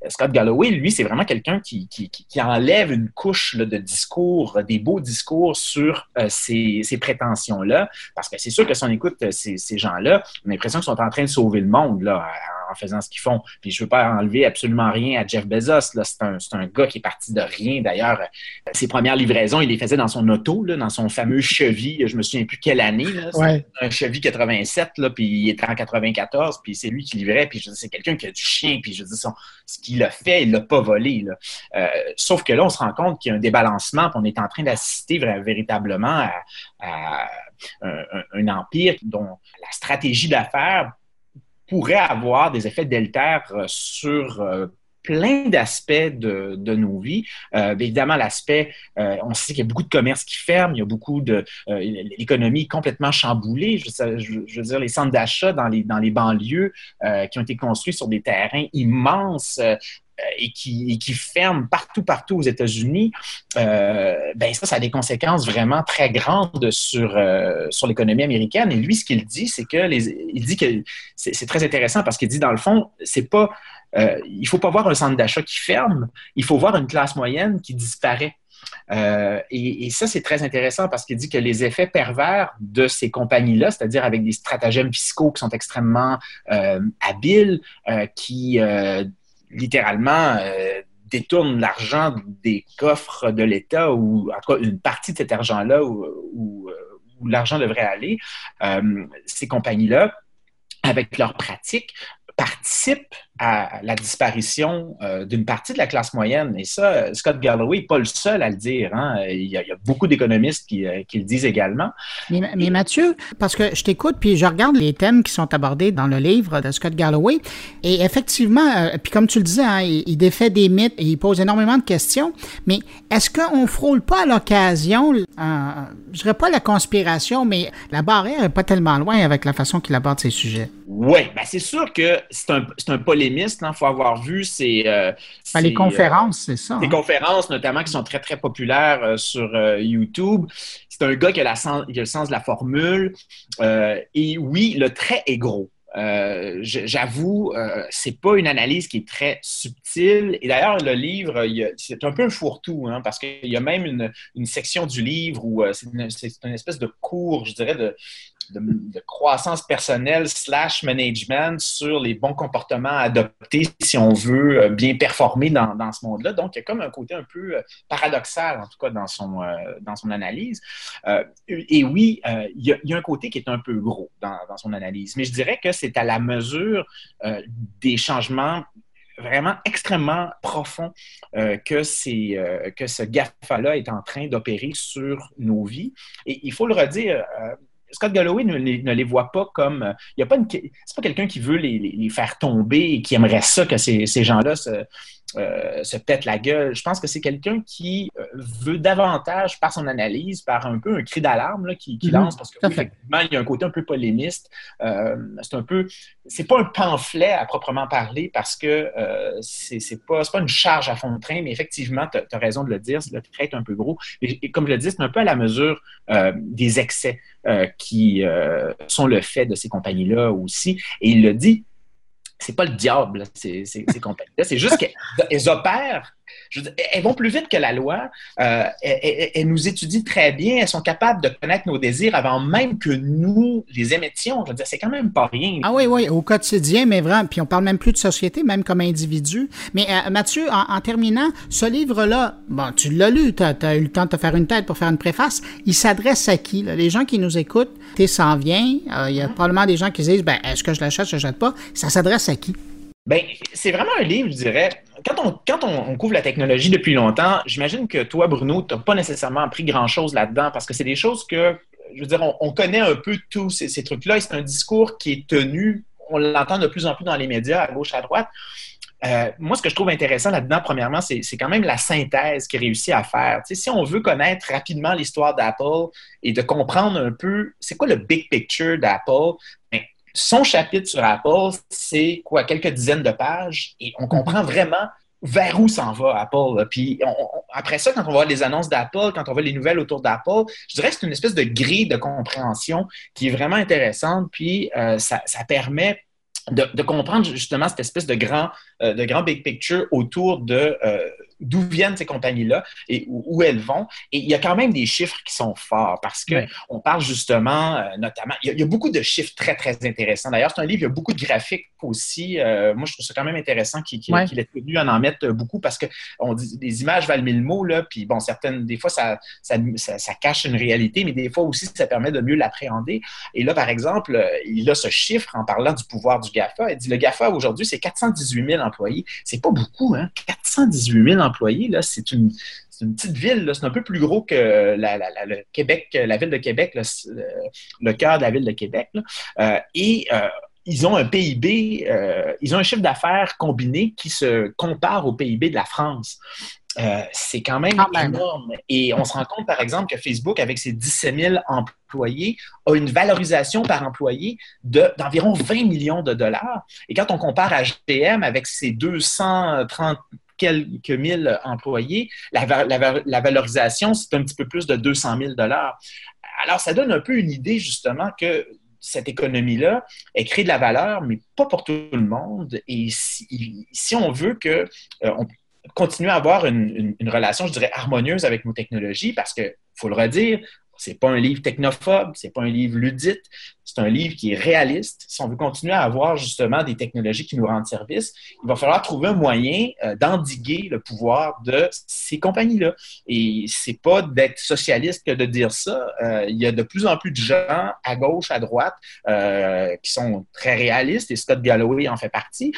[SPEAKER 3] Scott Galloway, lui, c'est vraiment quelqu'un qui, qui, enlève une couche de discours, des beaux discours sur euh, ces, prétentions-là, parce que c'est sûr que si on écoute ces, ces gens-là, on a l'impression qu'ils sont en train de sauver le monde là, en faisant ce qu'ils font. Puis je veux pas enlever absolument rien à Jeff Bezos. C'est un, un, gars qui est parti de rien. D'ailleurs, ses premières livraisons, il les faisait dans son auto, là, dans son fameux Chevy. Je me souviens plus quelle année. Un Chevy 87, là, puis il était en 94, puis c'est lui qui livrait. Puis je c'est quelqu'un qui a du chien. Puis je dis, ce qu'il a fait, il l'a pas volé. Euh, sauf que là, on se rend compte qu'il y a un débalancement, on est en train d'assister véritablement à, un, empire dont la stratégie d'affaires pourrait avoir des effets délétères euh, sur euh, plein d'aspects de, nos vies. Euh, évidemment, l'aspect, on sait qu'il y a beaucoup de commerces qui ferment, il y a beaucoup de... L'économie complètement chamboulée. Je, veux dire, les centres d'achat dans les, dans les banlieues qui ont été construits sur des terrains immenses et qui, qui ferment partout, partout aux États-Unis, euh, ben ça, a des conséquences vraiment très grandes sur, euh, sur l'économie américaine. Et lui, ce qu'il dit, c'est que il dit que c'est très intéressant parce qu'il dit, dans le fond, c'est pas, euh, il faut pas voir un centre d'achat qui ferme, il faut voir une classe moyenne qui disparaît. et, et, ça, c'est très intéressant parce qu'il dit que les effets pervers de ces compagnies-là, c'est-à-dire avec des stratagèmes fiscaux qui sont extrêmement habiles, qui littéralement euh, détourne l'argent des coffres de l'État ou une partie de cet argent-là où, où l'argent devrait aller, euh, ces compagnies-là, avec leurs pratiques, participent à la disparition euh, d'une partie de la classe moyenne. Et ça, Scott Galloway n'est pas le seul à le dire. Hein. Il, y a, beaucoup d'économistes qui, euh, qui, le disent également.
[SPEAKER 1] Mais, mais, Mathieu, parce que je t'écoute, puis je regarde les thèmes qui sont abordés dans le livre de Scott Galloway, et effectivement, euh, puis comme tu le disais, hein, il, défait des mythes et il pose énormément de questions, mais est-ce qu'on frôle pas à l'occasion, je dirais pas la conspiration, mais la barrière n'est pas tellement loin avec la façon qu'il aborde ces sujets?
[SPEAKER 3] Oui, ben c'est sûr que c'est un, un il hein, faut avoir vu ces.
[SPEAKER 1] Euh, ben, les conférences, c'est ça.
[SPEAKER 3] Les hein. conférences, notamment, qui sont très, très populaires euh, sur euh, YouTube. C'est un gars qui a, la le sens de la formule. et oui, le trait est gros. J'avoue, c'est pas une analyse qui est très subtile. Et d'ailleurs, le livre, c'est un peu un fourre-tout, hein, parce qu'il y a même une, une, section du livre où c'est une, une, espèce de cours, je dirais, de, de, croissance personnelle slash management sur les bons comportements à adopter si on veut euh, bien performer dans, dans ce monde-là. Donc, il y a comme un côté un peu euh, paradoxal, en tout cas, dans son, euh, dans son analyse. et oui, il y, a, un côté qui est un peu gros dans, dans son analyse, mais je dirais que c'est à la mesure des changements vraiment extrêmement profonds que, c'est, que ce GAFA-là est en train d'opérer sur nos vies. Et il faut le redire, Scott Galloway ne les, voit pas comme. Euh, il y a pas. C'est pas quelqu'un qui veut les, faire tomber et qui aimerait ça que ces, ces gens-là se, euh, se pète la gueule. Je pense que c'est quelqu'un qui euh, veut davantage, par son analyse, par un peu un cri d'alarme qui, mhm. lance, parce que effectivement, il y a un côté un peu polémiste. Euh, c'est un peu, c'est pas un pamphlet à proprement parler parce que c'est pas, pas une charge à fond de train, mais effectivement, tu as, raison de le dire, le trait est un peu gros. Et, comme je le dis, c'est un peu à la mesure des excès qui sont le fait de ces compagnies-là aussi. Et il le dit, c'est pas le diable, ces, compagnies-là. C'est juste qu'elles opèrent elles vont plus vite que la loi. Euh, elles, nous étudient très bien. Elles sont capables de connaître nos désirs avant même que nous les émettions. Je veux dire, c'est quand même pas rien.
[SPEAKER 1] Ah oui, oui, au quotidien, mais vraiment. Puis on parle même plus de société, même comme individu. Mais euh, Mathieu, en, terminant, ce livre-là, bon, tu l'as lu, tu as, eu le temps de te faire une tête pour faire une préface. Il s'adresse à qui? Les gens qui nous écoutent, tu s'en vient. Euh, il y a probablement des gens qui se disent, ben, est-ce que je l'achète, je ne l'achète pas? Ça s'adresse à qui?
[SPEAKER 3] Ben, c'est vraiment un livre, je dirais. Quand on, couvre la technologie depuis longtemps, j'imagine que toi, Bruno, tu n'as pas nécessairement appris grand-chose là-dedans parce que c'est des choses que, je veux dire, on, connaît un peu tous ces, trucs-là et c'est un discours qui est tenu, on l'entend de plus en plus dans les médias, à gauche, à droite. Euh, moi, ce que je trouve intéressant là-dedans, premièrement, c'est quand même la synthèse qu'il réussit à faire. si on veut connaître rapidement l'histoire d'Apple et de comprendre un peu c'est quoi le big picture d'Apple, ben, son chapitre sur Apple, c'est quoi, quelques dizaines de pages, et on comprend vraiment vers où s'en va Apple. Puis après ça, quand on voit les annonces d'Apple, quand on voit les nouvelles autour d'Apple, je dirais que c'est une espèce de grille de compréhension qui est vraiment intéressante. Puis euh, ça, permet de, comprendre justement cette espèce de grand, euh, de grand big picture autour de euh, d'où viennent ces compagnies-là et où, elles vont. Et il y a quand même des chiffres qui sont forts parce qu'on on parle justement, euh, notamment, il y, a, beaucoup de chiffres très, très intéressants. D'ailleurs, c'est un livre, il y a beaucoup de graphiques aussi. Euh, moi, je trouve ça quand même intéressant qu'il qu ait tenu à en mettre beaucoup parce que on dit des images valent mille mots, là, puis bon, certaines, des fois, ça, ça, ça, cache une réalité, mais des fois aussi, ça permet de mieux l'appréhender. Et là, par exemple, euh, il a ce chiffre en parlant du pouvoir du GAFA. Il dit le GAFA aujourd'hui, c'est 418 000 employés. C'est pas beaucoup, hein? 418 000 employés, c'est une, une petite ville, c'est un peu plus gros que la, le Québec, la ville de Québec, le, cœur de la ville de Québec. Euh, et euh, ils ont un PIB, euh, ils ont un chiffre d'affaires combiné qui se compare au PIB de la France. c'est quand même énorme. Et on se rend compte, par exemple, que Facebook, avec ses 17 000 employés, a une valorisation par employé d'environ 20 millions de dollars. Et quand on compare à GM avec ses 230 quelques mille employés, la, valorisation, c'est un petit peu plus de 200 000 Alors, ça donne un peu une idée, justement, que cette économie-là, elle crée de la valeur, mais pas pour tout le monde. Et si, on veut que euh, on continue à avoir une, une, relation, je dirais, harmonieuse avec nos technologies, parce que, faut le redire, c'est pas un livre technophobe, c'est pas un livre ludite, c'est un livre qui est réaliste. Si on veut continuer à avoir justement des technologies qui nous rendent service, il va falloir trouver un moyen euh, d'endiguer le pouvoir de ces compagnies-là. Et c'est pas d'être socialiste que de dire ça. Euh, il y a de plus en plus de gens à gauche, à droite, euh, qui sont très réalistes, et Scott Galloway en fait partie,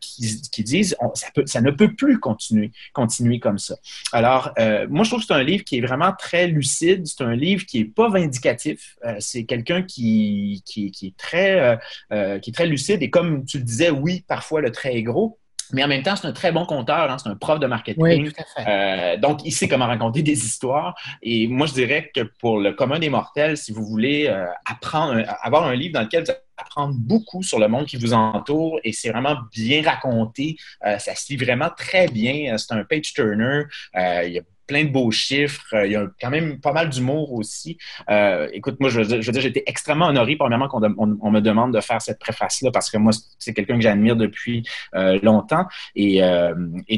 [SPEAKER 3] qui, disent ça, ça, ne peut plus continuer, continuer comme ça. Alors, moi, je trouve que c'est un livre qui est vraiment très lucide. C'est un livre qui n'est pas vindicatif. c'est quelqu'un qui qui, est très, euh, euh, qui est très lucide. Et comme tu le disais, oui, parfois le trait est gros. Mais en même temps, c'est un très bon conteur, hein, c'est un prof de marketing.
[SPEAKER 1] Oui, tout à fait.
[SPEAKER 3] Euh, donc, il sait comment raconter des histoires. Et moi, je dirais que pour le commun des mortels, si vous voulez apprendre, avoir un livre dans lequel vous apprendre beaucoup sur le monde qui vous entoure et c'est vraiment bien raconté. ça se lit vraiment très bien. C'est un page turner. il y a plein de beaux chiffres. Euh, il y a quand même pas mal d'humour aussi. Euh, écoute, moi, je veux dire, été extrêmement honoré, premièrement, qu'on on, me demande de faire cette préface-là parce que moi, c'est quelqu'un que j'admire depuis euh, longtemps. Et,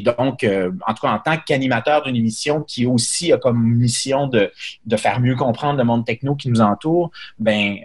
[SPEAKER 3] donc, en tout cas, en tant qu'animateur d'une émission qui aussi a comme mission de, de faire mieux comprendre le monde techno qui nous entoure, ben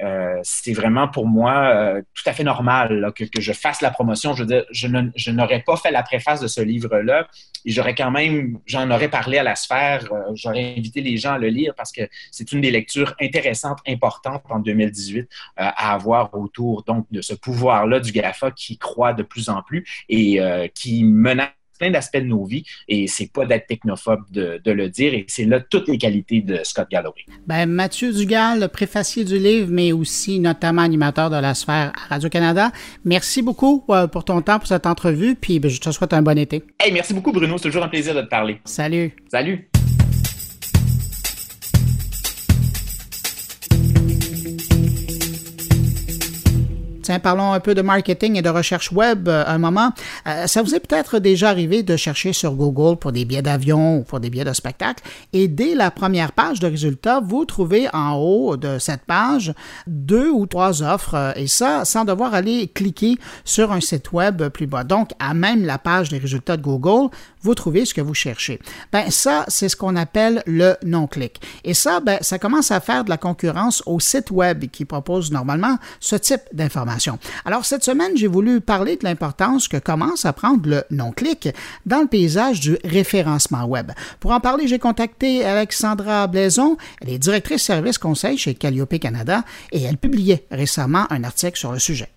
[SPEAKER 3] c'est vraiment pour moi tout à fait normal que, que, je fasse la promotion. Je veux dire, je n'aurais pas fait la préface de ce livre-là et j'aurais quand même, j'en aurais parlé à la sphère euh, j'aurais invité les gens à le lire parce que c'est une des lectures intéressantes, importantes en 2018 euh, à avoir autour donc de ce pouvoir-là du GAFA qui croît de plus en plus et euh, qui menace plein d'aspects de nos vies et c'est pas d'être technophobe de, le dire et c'est là toutes les qualités de Scott Galloway.
[SPEAKER 1] Ben, Mathieu Dugal, le préfacier du livre, mais aussi notamment animateur de la sphère à Radio-Canada. Merci beaucoup pour ton temps pour cette entrevue puis ben, je te souhaite un bon été.
[SPEAKER 3] Hey, merci beaucoup Bruno, c'est toujours un plaisir de te parler.
[SPEAKER 1] Salut.
[SPEAKER 3] Salut.
[SPEAKER 1] Tiens, parlons un peu de marketing et de recherche web euh, un moment. Euh, ça vous est peut-être déjà arrivé de chercher sur Google pour des billets d'avion ou pour des billets de spectacle et dès la première page de résultats, vous trouvez en haut de cette page deux ou trois offres euh, et ça sans devoir aller cliquer sur un site web plus bas. Donc, à même la page des résultats de Google, vous trouvez ce que vous cherchez. Ben ça, c'est ce qu'on appelle le non-clic. Et ça, ben, ça commence à faire de la concurrence aux sites web qui proposent normalement ce type d'information. Alors, cette semaine, j'ai voulu parler de l'importance que commence à prendre le non-clic dans le paysage du référencement web. Pour en parler, j'ai contacté Alexandra Blaison. Elle est directrice service conseil chez Calliope Canada et elle publiait récemment un article sur le sujet.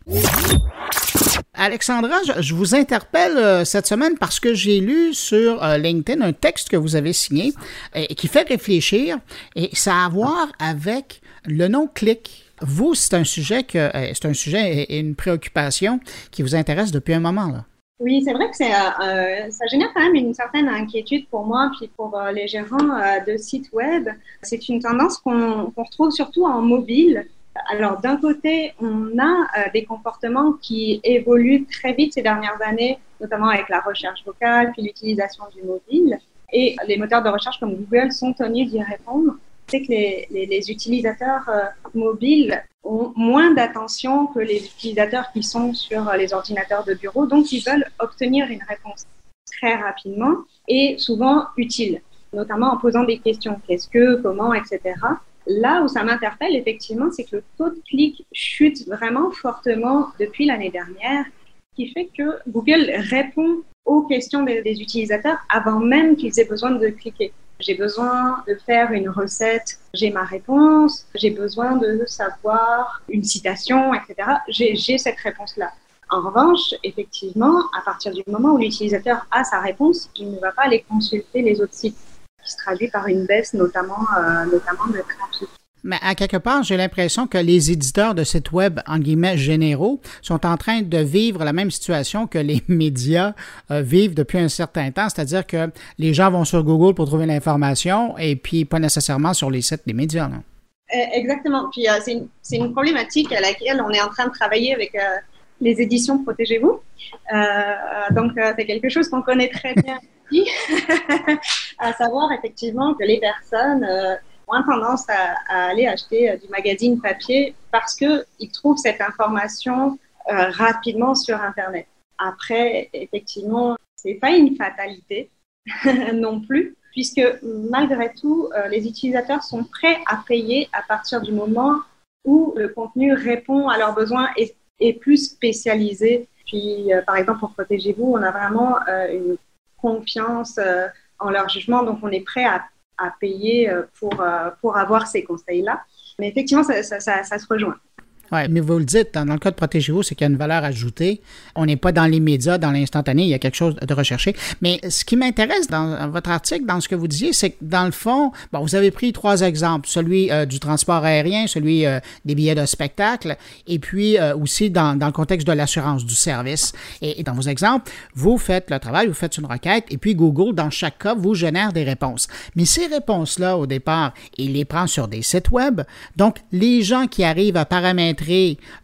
[SPEAKER 1] Alexandra, je vous interpelle euh, cette semaine parce que j'ai lu sur euh, LinkedIn un texte que vous avez signé et qui fait réfléchir et ça a à voir avec le non-clic. Vous, c'est un sujet que euh, c'est un sujet et une préoccupation qui vous intéresse depuis un moment là.
[SPEAKER 4] Oui, c'est vrai que ça génère quand même une certaine inquiétude pour moi, puis pour les gérants de sites web. C'est une tendance qu'on retrouve surtout en mobile. Alors, d'un côté, on a euh, des comportements qui évoluent très vite ces dernières années, notamment avec la recherche vocale, puis l'utilisation du mobile. Et les moteurs de recherche comme Google sont tenus d'y répondre. C'est que les, utilisateurs euh, mobiles ont moins d'attention que les utilisateurs qui sont sur les ordinateurs de bureau, donc ils veulent obtenir une réponse très rapidement et souvent utile, notamment en posant des questions, qu'est-ce que, comment, etc. Là où ça m'interpelle, effectivement, c'est que le taux de clic chute vraiment fortement depuis l'année dernière, qui fait que Google répond aux questions des, utilisateurs avant même qu'ils aient besoin de cliquer. J'ai besoin de faire une recette, j'ai ma réponse, j'ai besoin de savoir une citation, etc. J'ai cette réponse-là. En revanche, effectivement, à partir du moment où l'utilisateur a sa réponse, il ne va pas aller consulter les autres sites qui se traduit par une baisse notamment, euh, notamment de trafic.
[SPEAKER 1] Mais à quelque part, j'ai l'impression que les éditeurs de sites web, en guillemets, généraux, sont en train de vivre la même situation que les médias euh, vivent depuis un certain temps, c'est-à-dire que les gens vont sur Google pour trouver l'information et puis pas nécessairement sur les sites des médias. Non?
[SPEAKER 4] Eh, exactement. Puis euh, c'est une, problématique à laquelle on est en train de travailler avec les éditions Protégez-vous. donc, c'est quelque chose qu'on connaît très bien à savoir effectivement que les personnes euh, ont tendance à, aller acheter euh, du magazine papier parce qu'ils trouvent cette information euh, rapidement sur Internet. Après, effectivement, c'est pas une fatalité non plus, puisque malgré tout, les utilisateurs sont prêts à payer à partir du moment où le contenu répond à leurs besoins et est plus spécialisé. Puis, par exemple, pour Protégez-vous, on a vraiment une confiance euh, en leur jugement, donc on est prêt à, payer euh, pour, euh, pour avoir ces conseils-là. Mais effectivement, ça se rejoint.
[SPEAKER 1] Oui, mais vous le dites, dans, le cas de Protégez-vous, c'est qu'il y a une valeur ajoutée. On n'est pas dans l'immédiat, dans l'instantané, il y a quelque chose de recherché. Mais ce qui m'intéresse dans votre article, dans ce que vous disiez, c'est que dans le fond, bon, vous avez pris trois exemples, celui euh, du transport aérien, celui euh, des billets de spectacle, et puis euh, aussi dans, le contexte de l'assurance du service. Et, dans vos exemples, vous faites le travail, vous faites une requête, et puis Google, dans chaque cas, vous génère des réponses. Mais ces réponses-là, au départ, il les prend sur des sites web. Donc, les gens qui arrivent à paramétrer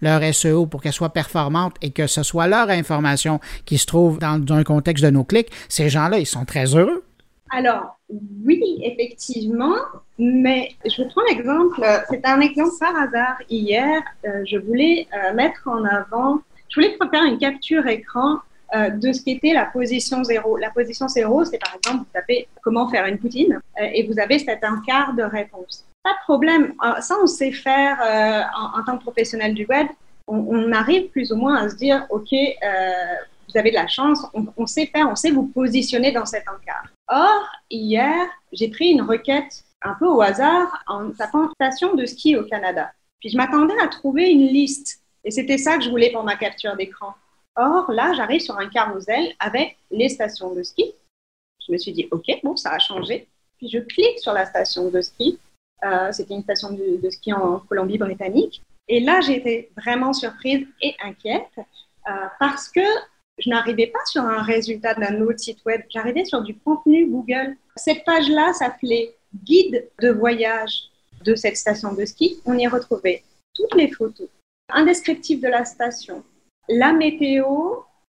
[SPEAKER 1] leur SEO pour qu'elle soit performante et que ce soit leur information qui se trouve dans, un contexte de nos clics, ces gens-là, ils sont très heureux.
[SPEAKER 4] Alors, oui, effectivement, mais je prends l'exemple, c'est un exemple par hasard. Hier, euh, je voulais euh, mettre en avant, je voulais faire une capture écran euh, de ce qu'était la position zéro. La position zéro, c'est par exemple, vous tapez comment faire une poutine et vous avez cet encart de réponse. Pas de problème. Euh, ça, on sait faire euh, en, tant que professionnel du web. On, arrive plus ou moins à se dire, OK, euh, vous avez de la chance, on, sait faire, on sait vous positionner dans cet encart. Or, hier, j'ai pris une requête un peu au hasard en tapant station de ski au Canada. Puis je m'attendais à trouver une liste. Et c'était ça que je voulais pour ma capture d'écran. Or, là, j'arrive sur un carrousel avec les stations de ski. Je me suis dit, OK, bon, ça a changé. Puis je clique sur la station de ski euh, c'était une station de, ski en Colombie-Britannique. Et là, j'étais vraiment surprise et inquiète euh, parce que je n'arrivais pas sur un résultat d'un autre site web, j'arrivais sur du contenu Google. Cette page-là s'appelait Guide de voyage de cette station de ski. On y retrouvait toutes les photos, un descriptif de la station, la météo,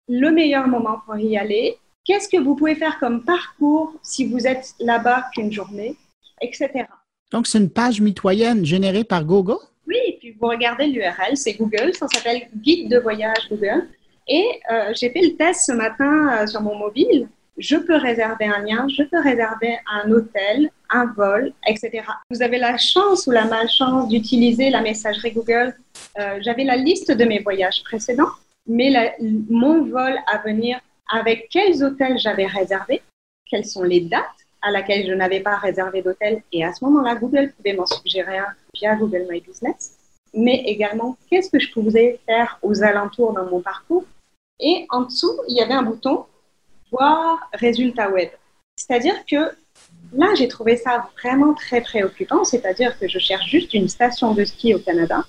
[SPEAKER 4] le meilleur moment pour y aller, qu'est-ce que vous pouvez faire comme parcours si vous êtes là-bas qu'une journée, etc.
[SPEAKER 1] Donc, c'est une page mitoyenne générée par Google?
[SPEAKER 4] Oui, et puis vous regardez l'URL, c'est Google, ça s'appelle Guide de voyage Google. Et euh, j'ai fait le test ce matin euh, sur mon mobile. Je peux réserver un lien, je peux réserver un hôtel, un vol, etc. Vous avez la chance ou la malchance d'utiliser la messagerie Google. Euh, J'avais la liste de mes voyages précédents, mais mon vol à venir, avec quels hôtels j'avais réservé, quelles sont les dates à laquelle je n'avais pas réservé d'hôtel. Et à ce moment-là, Google pouvait m'en suggérer un via Google My Business. Mais également, qu'est-ce que je pouvais faire aux alentours dans mon parcours? Et en dessous, il y avait un bouton voir résultats web. C'est-à-dire que là, j'ai trouvé ça vraiment très préoccupant. C'est-à-dire que je cherche juste une station de ski au Canada.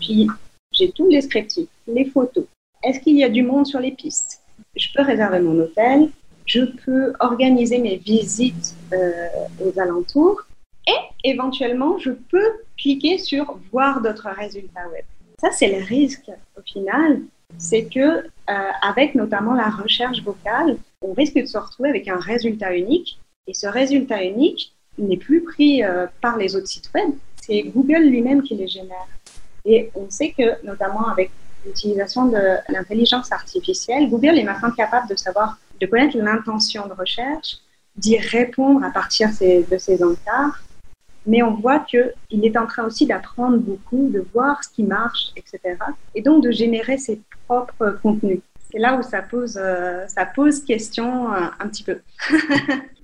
[SPEAKER 4] Puis, j'ai tout le descriptif, les photos. Est-ce qu'il y a du monde sur les pistes? Je peux réserver mon hôtel je peux organiser mes visites euh, aux alentours et éventuellement, je peux cliquer sur voir d'autres résultats web. Ça, c'est le risque au final, c'est que euh, avec notamment la recherche vocale, on risque de se retrouver avec un résultat unique et ce résultat unique n'est plus pris euh, par les autres sites web, c'est Google lui-même qui les génère. Et on sait que notamment avec l'utilisation de l'intelligence artificielle, Google est maintenant capable de savoir de connaître l'intention de recherche, d'y répondre à partir de ces encarts. Mais on voit qu'il est en train aussi d'apprendre beaucoup, de voir ce qui marche, etc. Et donc de générer ses propres contenus. C'est là où ça pose, euh, ça pose question euh, un petit peu.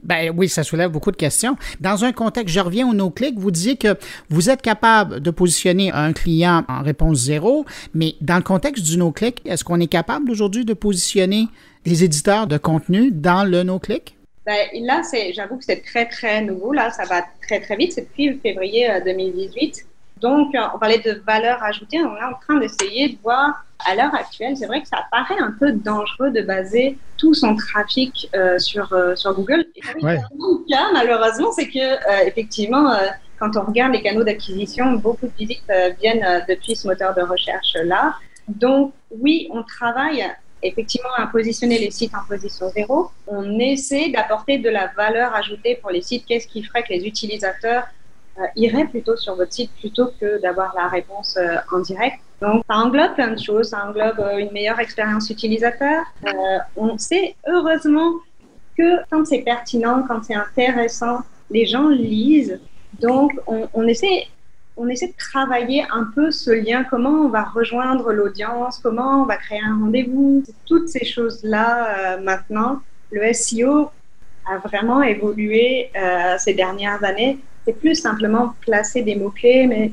[SPEAKER 1] ben oui, ça soulève beaucoup de questions. Dans un contexte, je reviens au no-click, vous disiez que vous êtes capable de positionner un client en réponse zéro, mais dans le contexte du no-click, est-ce qu'on est capable aujourd'hui de positionner des éditeurs de contenu dans le no-click?
[SPEAKER 4] Ben, là, j'avoue que c'est très, très nouveau. Là, ça va très, très vite. C'est depuis février 2018. Euh, Donc, euh, on parlait de valeur ajoutée. On est en train d'essayer de voir, à l'heure actuelle, c'est vrai que ça paraît un peu dangereux de baser tout son trafic euh, sur, sur Google. Et ouais. le cas, malheureusement, c'est que, effectivement, quand on regarde les canaux d'acquisition, beaucoup de visites viennent depuis ce moteur de recherche-là. Donc, oui, on travaille effectivement à positionner les sites en position zéro. On essaie d'apporter de la valeur ajoutée pour les sites. Qu'est-ce qui ferait que les utilisateurs euh, iraient plutôt sur votre site plutôt que d'avoir la réponse euh, en direct Donc, ça englobe plein de choses. Ça englobe euh, une meilleure expérience utilisateur. on sait heureusement que quand c'est pertinent, quand c'est intéressant, les gens lisent. Donc, on, essaie on essaie de travailler un peu ce lien, comment on va rejoindre l'audience, comment on va créer un rendez-vous, toutes ces choses-là maintenant. Le SEO a vraiment évolué ces dernières années. C'est plus simplement placer des mots-clés, mais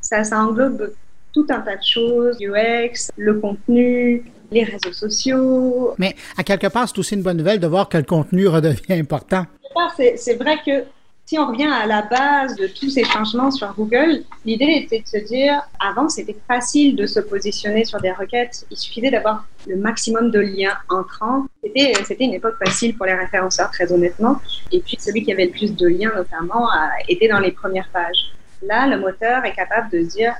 [SPEAKER 4] ça, ça englobe tout un tas de choses, UX, le contenu, les réseaux sociaux.
[SPEAKER 1] Mais à quelque part, c'est aussi une bonne nouvelle de voir que le contenu redevient important.
[SPEAKER 4] C'est vrai que si on revient à la base de tous ces changements sur Google, l'idée était de se dire, avant, c'était facile de se positionner sur des requêtes. Il suffisait d'avoir le maximum de liens entrants. C'était une époque facile pour les référenceurs, très honnêtement. Et puis, celui qui avait le plus de liens, notamment, était dans les premières pages. Là, le moteur est capable de dire,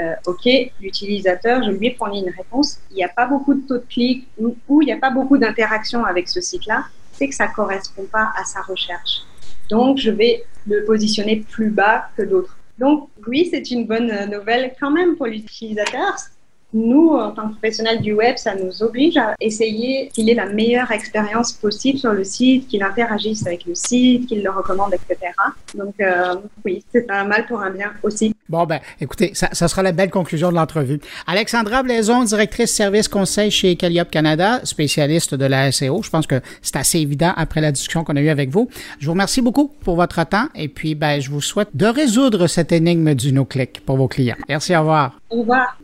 [SPEAKER 4] euh, OK, l'utilisateur, je lui ai fourni une réponse, il n'y a pas beaucoup de taux de clic ou, ou il n'y a pas beaucoup d'interaction avec ce site-là, c'est que ça ne correspond pas à sa recherche. Donc, je vais le positionner plus bas que d'autres. Donc, oui, c'est une bonne nouvelle quand même pour l'utilisateur nous, en tant que professionnels du web, ça nous oblige à essayer qu'il ait la meilleure expérience possible sur le site, qu'il interagisse avec le site, qu'il le recommande, etc. Donc, euh, oui, c'est un mal pour un bien aussi.
[SPEAKER 1] Bon, ben, écoutez, ça, ça sera la belle conclusion de l'entrevue. Alexandra Blaison, directrice service conseil chez Calliope Canada, spécialiste de la SEO. Je pense que c'est assez évident après la discussion qu'on a eue avec vous. Je vous remercie beaucoup pour votre temps et puis, ben, je vous souhaite de résoudre cette énigme du no-click pour vos clients. Merci, au revoir.
[SPEAKER 4] Au revoir.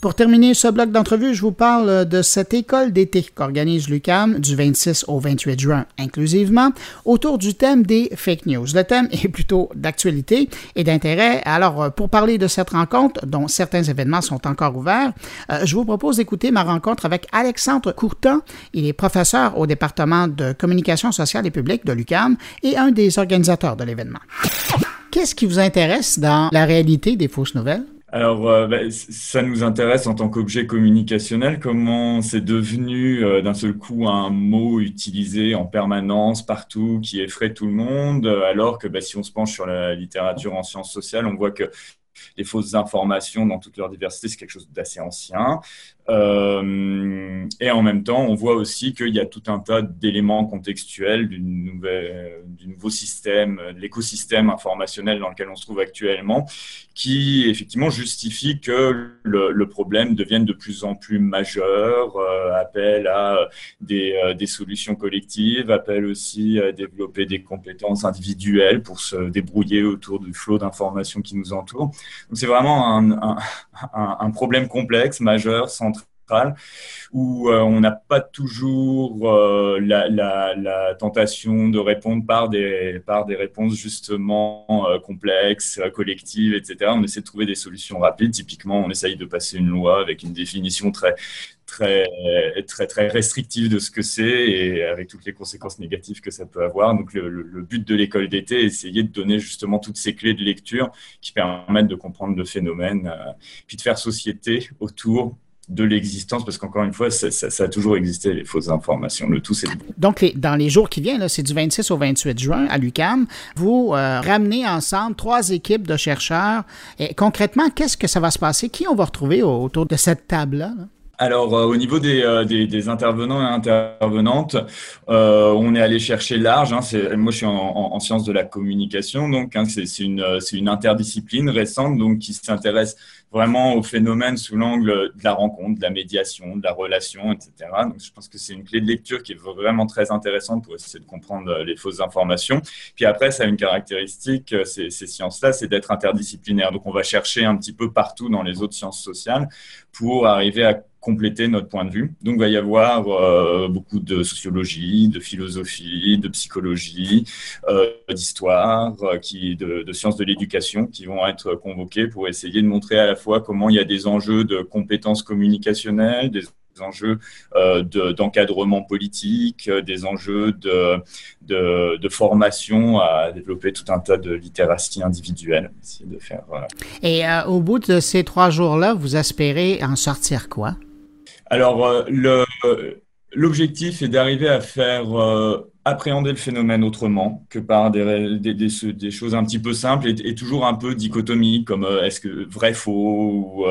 [SPEAKER 1] Pour terminer ce bloc d'entrevue, je vous parle de cette école d'été qu'organise l'UCAM du 26 au 28 juin inclusivement autour du thème des fake news. Le thème est plutôt d'actualité et d'intérêt. Alors, pour parler de cette rencontre, dont certains événements sont encore ouverts, euh, je vous propose d'écouter ma rencontre avec Alexandre Courtin. Il est professeur au département de communication sociale et publique de l'UCAM et un des organisateurs de l'événement. Qu'est-ce qui vous intéresse dans la réalité des fausses nouvelles?
[SPEAKER 5] Alors, euh, ben, ça nous intéresse en tant qu'objet communicationnel, comment c'est devenu euh, d'un seul coup un mot utilisé en permanence partout, qui effraie tout le monde, alors que ben, si on se penche sur la littérature en sciences sociales, on voit que les fausses informations dans toute leur diversité, c'est quelque chose d'assez ancien. Euh, et en même temps, on voit aussi qu'il y a tout un tas d'éléments contextuels du, nouveau système, l'écosystème informationnel dans lequel on se trouve actuellement, qui effectivement justifie que le, problème devienne de plus en plus majeur, euh, appelle à des, euh, des, solutions collectives, appelle aussi à développer des compétences individuelles pour se débrouiller autour du flot d'informations qui nous entoure. Donc c'est vraiment un, un, problème complexe, majeur, central où euh, on n'a pas toujours euh, la, tentation de répondre par des, par des réponses justement euh, complexes, collectives, etc. On essaie de trouver des solutions rapides. Typiquement, on essaye de passer une loi avec une définition très, très, très, très restrictive de ce que c'est et avec toutes les conséquences négatives que ça peut avoir. Donc, le, but de l'école d'été essayer de donner justement toutes ces clés de lecture qui permettent de comprendre le phénomène, puis de faire société autour de l'existence, parce qu'encore une fois, ça, a toujours existé, les fausses informations. Le tout, c'est...
[SPEAKER 1] Donc, dans les jours qui viennent, c'est du 26 au 28 juin à l'UCAM, vous euh, ramenez ensemble trois équipes de chercheurs. Et concrètement, qu'est-ce que ça va se passer? Qui on va retrouver autour de cette table-là?
[SPEAKER 5] Alors, euh, au niveau euh, des, intervenants et intervenantes, on est allé chercher large. Hein, moi, je suis en, sciences de la communication, donc hein, c'est une, interdiscipline récente donc qui s'intéresse vraiment au phénomène sous l'angle de la rencontre, de la médiation, de la relation, etc. Donc, je pense que c'est une clé de lecture qui est vraiment très intéressante pour essayer de comprendre euh, les fausses informations. Puis après, ça a une caractéristique, euh, ces sciences-là, c'est d'être interdisciplinaire. Donc, on va chercher un petit peu partout dans les autres sciences sociales pour arriver à compléter notre point de vue. Donc, il va y avoir euh, beaucoup de sociologie, de philosophie, de psychologie, euh, d'histoire, euh, qui, de, sciences de l'éducation qui vont être convoqués pour essayer de montrer à la fois comment il y a des enjeux de compétences communicationnelles, des enjeux euh, d'encadrement politique, des enjeux de, de, de, formation à développer tout un tas de littératie individuelle. De faire,
[SPEAKER 1] Et au bout de ces trois jours-là, vous espérez en sortir quoi?
[SPEAKER 5] Alors, euh, l'objectif est d'arriver à faire euh, appréhender le phénomène autrement que par des, choses un petit peu simples et, toujours un peu dichotomiques, comme euh, est-ce que vrai, faux,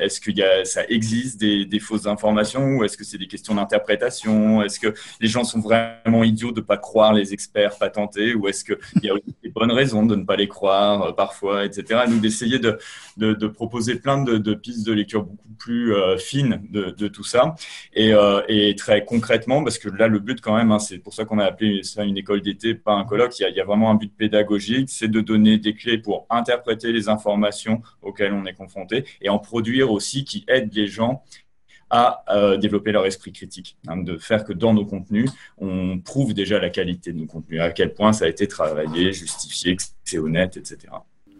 [SPEAKER 5] est-ce que ça existe des, fausses informations, ou est-ce que c'est des questions d'interprétation, est-ce que les gens sont vraiment idiots de ne pas croire les experts patentés, ou est-ce qu'il y a des bonnes raisons de ne pas les croire parfois, etc. Nous, d'essayer de, de, proposer plein de, pistes de lecture beaucoup plus euh, fines de, tout ça. Euh, et, très concrètement, parce que là, le but quand même, hein, c'est pour ça qu'on a appelé ça une école d'été, pas un colloque, il y, a, vraiment un but pédagogique, c'est de donner des clés pour interpréter les informations auxquelles on est confronté et en produire aussi qui aident les gens à euh, développer leur esprit critique, hein, de faire que dans nos contenus, on prouve déjà la qualité de nos contenus, à quel point ça a été travaillé, justifié, que c'est honnête, etc.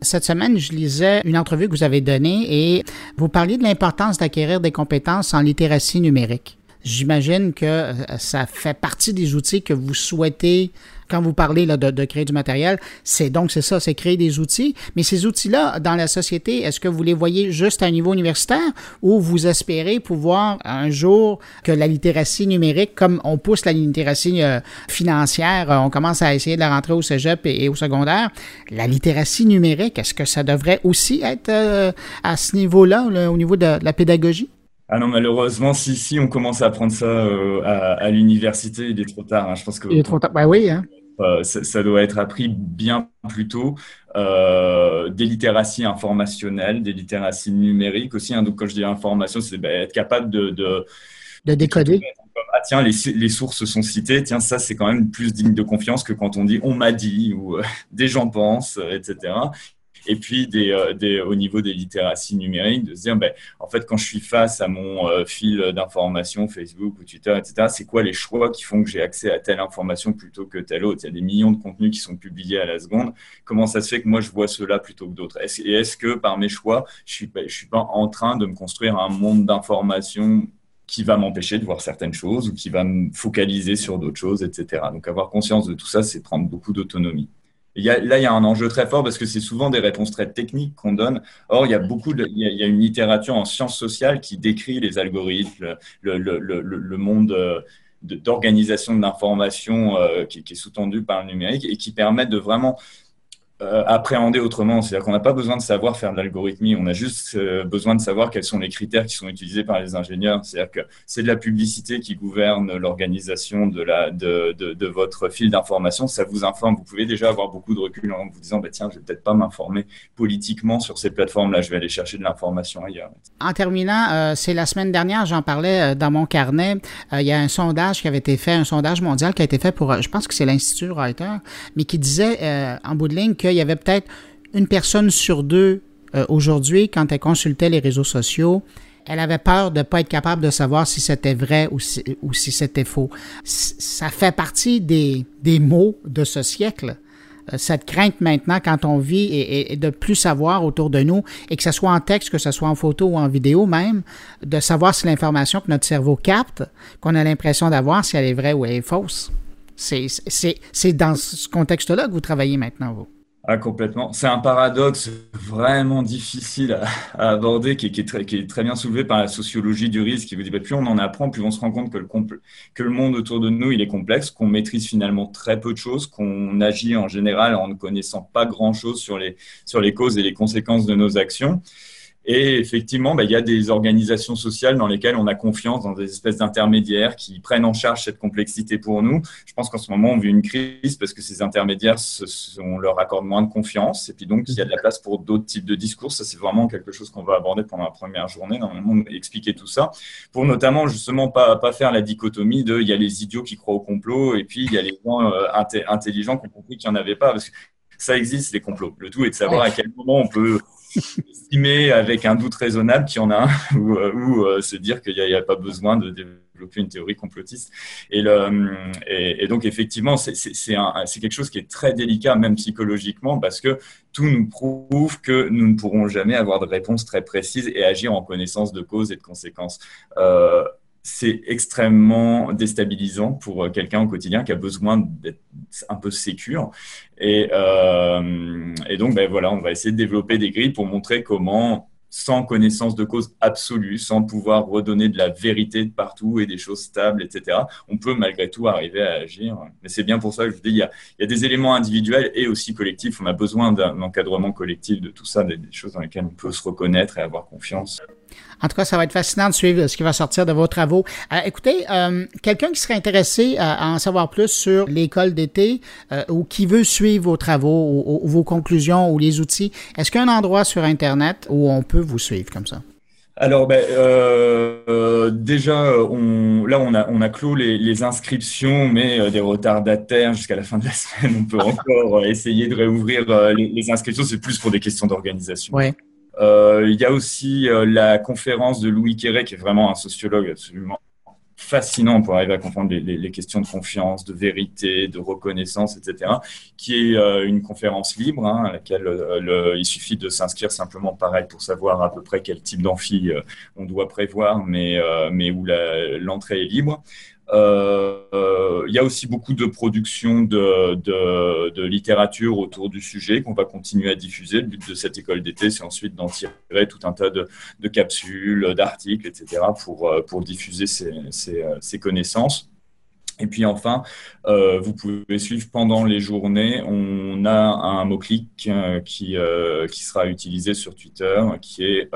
[SPEAKER 1] Cette semaine, je lisais une entrevue que vous avez donnée et vous parliez de l'importance d'acquérir des compétences en littératie numérique. J'imagine que euh, ça fait partie des outils que vous souhaitez quand vous parlez là, de, créer du matériel, c'est donc c'est ça, c'est créer des outils. Mais ces outils-là, dans la société, est-ce que vous les voyez juste à un niveau universitaire ou vous espérez pouvoir un jour que la littératie numérique, comme on pousse la littératie euh, financière, euh, on commence à essayer de la rentrer au cégep et, au secondaire, la littératie numérique, est-ce que ça devrait aussi être euh, à ce niveau-là, au niveau de, la pédagogie?
[SPEAKER 5] Ah non, malheureusement, si, si on commence à apprendre ça à, l'université, il est trop tard. Hein. Je pense que.
[SPEAKER 1] Il est trop tard. Bah oui. Hein.
[SPEAKER 5] Euh, ça, doit être appris bien plus tôt. Euh, des littératies informationnelles, des littératies numériques aussi. Hein. Donc, quand je dis information, c'est bah, être capable de,
[SPEAKER 1] de, décoder.
[SPEAKER 5] ah tiens, les, les, sources sont citées. Tiens, ça, c'est quand même plus digne de confiance que quand on dit on m'a dit ou euh, des gens pensent, etc. Et puis des, au niveau des littératies numériques, de se dire, ben, en fait, quand je suis face à mon fil d'information, Facebook ou Twitter, etc., c'est quoi les choix qui font que j'ai accès à telle information plutôt que telle autre? Il y a des millions de contenus qui sont publiés à la seconde. Comment ça se fait que moi, je vois cela plutôt que d'autres? Et est-ce que par mes choix, je suis, je suis pas en train de me construire un monde d'information qui va m'empêcher de voir certaines choses ou qui va me focaliser sur d'autres choses, etc. Donc avoir conscience de tout ça, c'est prendre beaucoup d'autonomie. Là, il y a un enjeu très fort parce que c'est souvent des réponses très techniques qu'on donne. Or, il y a beaucoup de, il y a, une littérature en sciences sociales qui décrit les algorithmes, le, le, le, le monde euh, d'organisation de l'information euh, qui, qui, est sous-tendu par le numérique et qui permet de vraiment euh, appréhender autrement. C'est-à-dire qu'on n'a pas besoin de savoir faire de l'algorithmie, on a juste euh, besoin de savoir quels sont les critères qui sont utilisés par les ingénieurs. C'est-à-dire que c'est de la publicité qui gouverne l'organisation de, de, de, de votre fil d'information. Ça vous informe. Vous pouvez déjà avoir beaucoup de recul en vous disant, bah, tiens, je vais peut-être pas m'informer politiquement sur ces plateformes-là, je vais aller chercher de l'information ailleurs.
[SPEAKER 1] En terminant, euh, c'est la semaine dernière, j'en parlais dans mon carnet, il y a un sondage qui avait été fait, un sondage mondial qui a été fait pour, je pense que c'est l'Institut Reuters, mais qui disait en bout de ligne que qu'il y avait peut-être une personne sur deux euh, aujourd'hui, quand elle consultait les réseaux sociaux, elle avait peur de ne pas être capable de savoir si c'était vrai ou si, c'était faux. ça fait partie des, des mots de ce siècle euh, cette crainte maintenant quand on vit et, de plus savoir autour de nous, et que ce soit en texte, que ce soit en photo ou en vidéo même, de savoir si l'information que notre cerveau capte, qu'on a l'impression d'avoir, si elle est vraie ou elle est fausse. C'est dans ce contexte-là que vous travaillez maintenant, vous.
[SPEAKER 5] Ah, complètement. C'est un paradoxe vraiment difficile à, aborder, qui est, très, bien soulevé par la sociologie du risque, qui vous dit bah, plus on en apprend, plus on se rend compte que le, monde autour de nous il est complexe, qu'on maîtrise finalement très peu de choses, qu'on agit en général en ne connaissant pas grand-chose sur les causes et les conséquences de nos actions. Et effectivement, bah, il y a des organisations sociales dans lesquelles on a confiance, dans des espèces d'intermédiaires qui prennent en charge cette complexité pour nous. Je pense qu'en ce moment, on vit une crise parce que ces intermédiaires, on leur accorde moins de confiance. Et puis donc, il y a de la place pour d'autres types de discours. Ça, c'est vraiment quelque chose qu'on va aborder pendant la première journée, normalement, expliquer tout ça, pour notamment justement pas, pas faire la dichotomie de il y a les idiots qui croient au complot et puis il y a les gens euh, intelligents qui ont compris qu'il n'y en avait pas. Parce que ça existe, les complots. Le tout est de savoir à quel moment on peut estimer avec un doute raisonnable qu'il y en a un ou, euh, euh, se dire qu'il n'y a, pas besoin de développer une théorie complotiste. Et, et, donc, effectivement, c'est quelque chose qui est très délicat, même psychologiquement, parce que tout nous prouve que nous ne pourrons jamais avoir de réponse très précise et agir en connaissance de cause et de conséquences. Euh, c'est extrêmement déstabilisant pour euh, quelqu'un au quotidien qui a besoin d'être un peu sécure. Et, euh, et donc, ben voilà, on va essayer de développer des grilles pour montrer comment sans connaissance de cause absolue, sans pouvoir redonner de la vérité de partout et des choses stables, etc., on peut malgré tout arriver à agir. Mais c'est bien pour ça que je vous dis, il y a des éléments individuels et aussi collectifs. On a besoin d'un encadrement collectif de tout ça, des, choses dans lesquelles on peut se reconnaître et avoir confiance.
[SPEAKER 1] En tout cas, ça va être fascinant de suivre ce qui va sortir de vos travaux. Euh, écoutez, euh, quelqu'un qui serait intéressé à, en savoir plus sur l'école d'été euh, ou qui veut suivre vos travaux ou, vos conclusions ou les outils, est-ce qu'il y a un endroit sur Internet où on peut vous suivre comme ça?
[SPEAKER 5] Alors, ben, euh, déjà, on, là, on a, on a clos les, les inscriptions, mais euh, des retardataires jusqu'à la fin de la semaine. On peut encore essayer de réouvrir les, les, inscriptions. C'est plus pour des questions d'organisation.
[SPEAKER 1] Ouais.
[SPEAKER 5] Euh, il y a aussi euh, la conférence de Louis Quéret, qui est vraiment un sociologue absolument fascinant pour arriver à comprendre les, questions de confiance, de vérité, de reconnaissance, etc., qui est euh, une conférence libre, hein, à laquelle le, il suffit de s'inscrire simplement pareil pour savoir à peu près quel type d'amphi on doit prévoir, mais, mais où l'entrée est libre. Euh, il y a aussi beaucoup de production de, de, littérature autour du sujet qu'on va continuer à diffuser. Le but de cette école d'été, c'est ensuite d'en tirer tout un tas de, de capsules, d'articles, etc., pour, euh, pour diffuser euh, ces connaissances. Et puis enfin, euh, vous pouvez suivre pendant les journées. On a un mot-clic euh, qui, euh, qui sera utilisé sur Twitter, qui est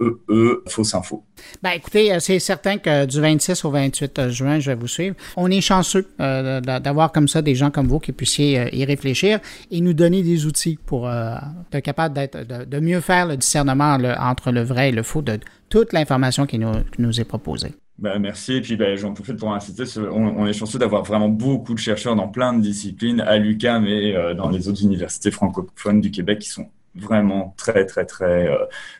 [SPEAKER 5] EE e, fausse info.
[SPEAKER 1] Ben, écoutez, c'est certain que du 26 au 28 juin, je vais vous suivre. On est chanceux d'avoir comme ça des gens comme vous qui puissiez y réfléchir et nous donner des outils pour être capable de, de, mieux faire le discernement entre le vrai et le faux de toute l'information qui nous est proposée.
[SPEAKER 5] Bah, merci. Et puis, bah, j'en profite pour insister. On, on est chanceux d'avoir vraiment beaucoup de chercheurs dans plein de disciplines, à l'UQAM et euh, dans les autres universités francophones du Québec qui sont vraiment très, très, très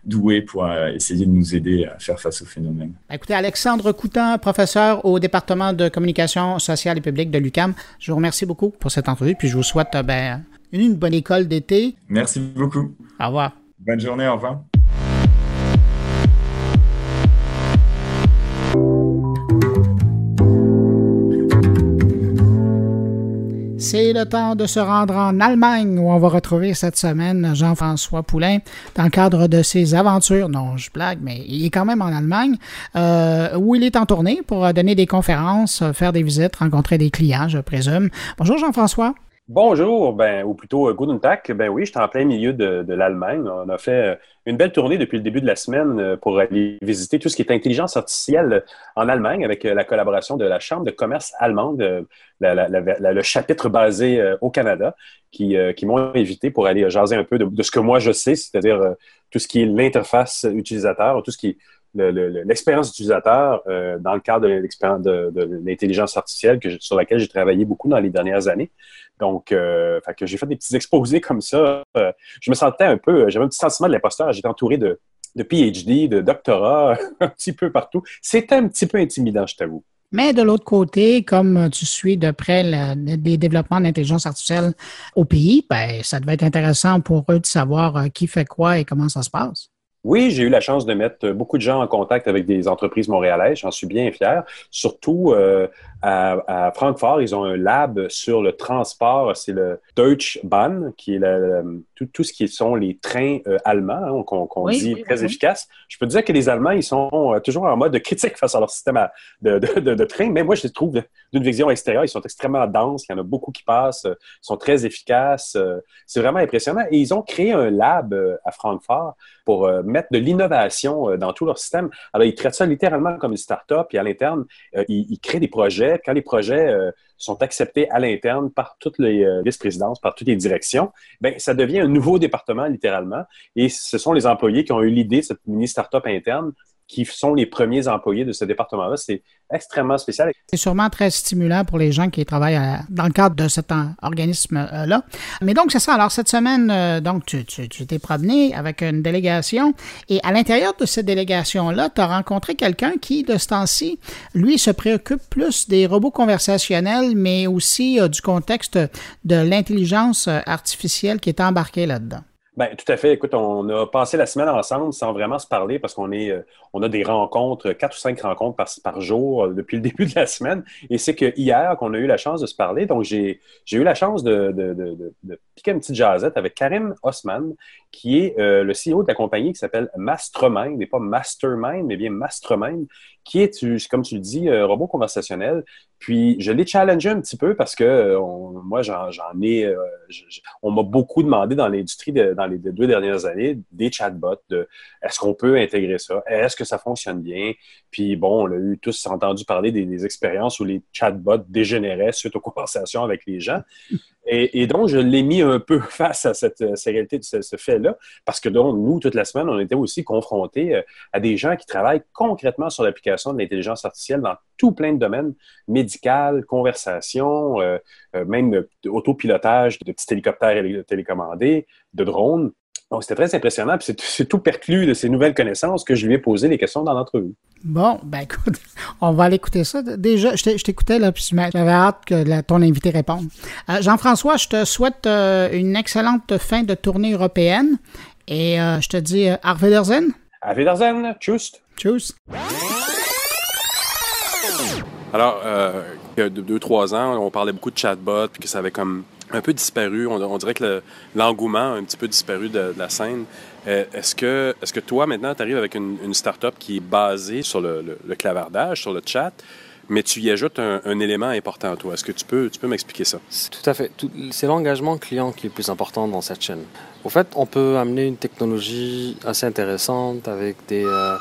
[SPEAKER 5] doués pour essayer de nous aider à faire face au phénomène.
[SPEAKER 1] Écoutez, Alexandre Coutin, professeur au département de communication sociale et publique de l'UCAM, je vous remercie beaucoup pour cette entrevue, puis je vous souhaite ben, une bonne école d'été.
[SPEAKER 5] Merci beaucoup.
[SPEAKER 1] Au revoir.
[SPEAKER 5] Bonne journée, au revoir.
[SPEAKER 1] C'est le temps de se rendre en Allemagne où on va retrouver cette semaine Jean-François Poulain dans le cadre de ses aventures. Non, je blague, mais il est quand même en Allemagne euh, où il est en tournée pour donner des conférences, faire des visites, rencontrer des clients, je présume. Bonjour Jean-François.
[SPEAKER 6] Bonjour, ben, ou plutôt euh, Guten Tag. Ben oui, j'étais en plein milieu de, l'Allemagne. On a fait euh, une belle tournée depuis le début de la semaine euh, pour aller visiter tout ce qui est intelligence artificielle en Allemagne avec la collaboration de la Chambre de commerce allemande, le chapitre basé au Canada, qui, qui m'ont invité pour aller jaser un peu de, de ce que moi je sais, c'est-à-dire tout ce qui est l'interface utilisateur, tout ce qui l'expérience utilisateur euh, dans le cadre de, de, l'intelligence artificielle que sur laquelle j'ai travaillé beaucoup dans les dernières années. Donc, euh, que j'ai fait des petits exposés comme ça. Euh, je me sentais un peu, j'avais un petit sentiment de l'imposteur. J'étais entouré de, de PhD, de doctorat, un petit peu partout. C'était un petit peu intimidant, je t'avoue.
[SPEAKER 1] Mais de l'autre côté, comme tu suis de près les développements d'intelligence artificielle au pays, ben, ça devait être intéressant pour eux de savoir qui fait quoi et comment ça se passe.
[SPEAKER 6] Oui, j'ai eu la chance de mettre beaucoup de gens en contact avec des entreprises montréalaises. J'en suis bien fier. Surtout euh, à, Francfort, ils ont un lab sur le transport. C'est le Deutsche Bahn, qui est tout, ce qui sont les trains euh, allemands, hein, qu'on dit très efficaces. Je peux dire que les Allemands, ils sont euh, toujours en mode critique face à leur système de, de, train. Mais moi, je les trouve d'une vision extérieure. Ils sont extrêmement denses. Il y en a beaucoup qui passent. Ils sont très efficaces. C'est vraiment impressionnant. Et ils ont créé un lab à Francfort pour mettre de l'innovation dans tout leur système. Alors, ils traitent ça littéralement comme une start-up. Et à l'interne, ils créent des projets quand les projets euh, sont acceptés à l'interne par toutes les euh, vice-présidences, par toutes les directions, ben, ça devient un nouveau département littéralement. Et ce sont les employés qui ont eu l'idée de cette mini start-up interne qui sont les premiers employés de ce département-là. C'est extrêmement spécial.
[SPEAKER 1] C'est sûrement très stimulant pour les gens qui travaillent dans le cadre de cet organisme-là. Mais donc, c'est ça. Alors, cette semaine, euh, donc, tu, tu, t'es promené avec une délégation et à l'intérieur de cette délégation-là, tu as rencontré quelqu'un qui, de ce temps-ci, lui, se préoccupe plus des robots conversationnels, mais aussi euh, du contexte de l'intelligence artificielle qui est embarquée là-dedans.
[SPEAKER 6] Ben, tout à fait. Écoute, on a passé la semaine ensemble sans vraiment se parler parce qu'on est, euh, on a des rencontres, quatre ou cinq rencontres par, jour euh, depuis le début de la semaine. Et c'est que hier qu'on a eu la chance de se parler. Donc, j'ai, eu la chance de, de, de, piquer une petite jasette avec Karim Osman, qui est euh, le CEO de la compagnie qui s'appelle Mastermind, et pas Mastermind, mais bien Mastermind, qui est, comme tu le dis, un robot conversationnel. Puis je l'ai challengé un petit peu parce que moi, j'en, ai, euh, on m'a beaucoup demandé dans l'industrie dans les deux dernières années des chatbots, est-ce qu'on peut intégrer ça, est-ce que ça fonctionne bien. Puis bon, on a eu tous entendu parler des, expériences où les chatbots dégénéraient suite aux conversations avec les gens. Et, donc, je l'ai mis un peu face à cette, réalité, ce, ce fait-là, parce que donc, nous, toute la semaine, on était aussi confrontés euh, à des gens qui travaillent concrètement sur l'application de l'intelligence artificielle dans tout plein de domaines, médical, conversation, euh, euh, même autopilotage de petits hélicoptères télécommandés, de drones. Donc, c'était très impressionnant. Puis c'est tout perclus de ces nouvelles connaissances que je lui ai posé les questions dans l'entrevue.
[SPEAKER 1] Bon, ben écoute, on va aller écouter ça. Déjà, je t'écoutais, là, puis j'avais hâte que ton invité réponde. Euh, Jean-François, je te souhaite euh, une excellente fin de tournée européenne. Et euh, je te dis euh, Auf Wiedersehen.
[SPEAKER 6] Auf Wiedersehen. Tschüss.
[SPEAKER 1] Tschüss.
[SPEAKER 7] Alors, il y a deux, trois ans, on parlait beaucoup de chatbot, puis que ça avait comme un peu disparu. On, dirait que l'engouement a un petit peu disparu de, la scène. Euh, est-ce que, est que toi, maintenant, tu arrives avec une, une start-up qui est basée sur le, clavardage, sur le chat, mais tu y ajoutes un, élément important toi? Est-ce que tu peux, tu peux m'expliquer ça?
[SPEAKER 8] Tout à fait. C'est l'engagement client qui est le plus important dans cette chaîne. Au fait, on peut amener une technologie assez intéressante avec des, euh,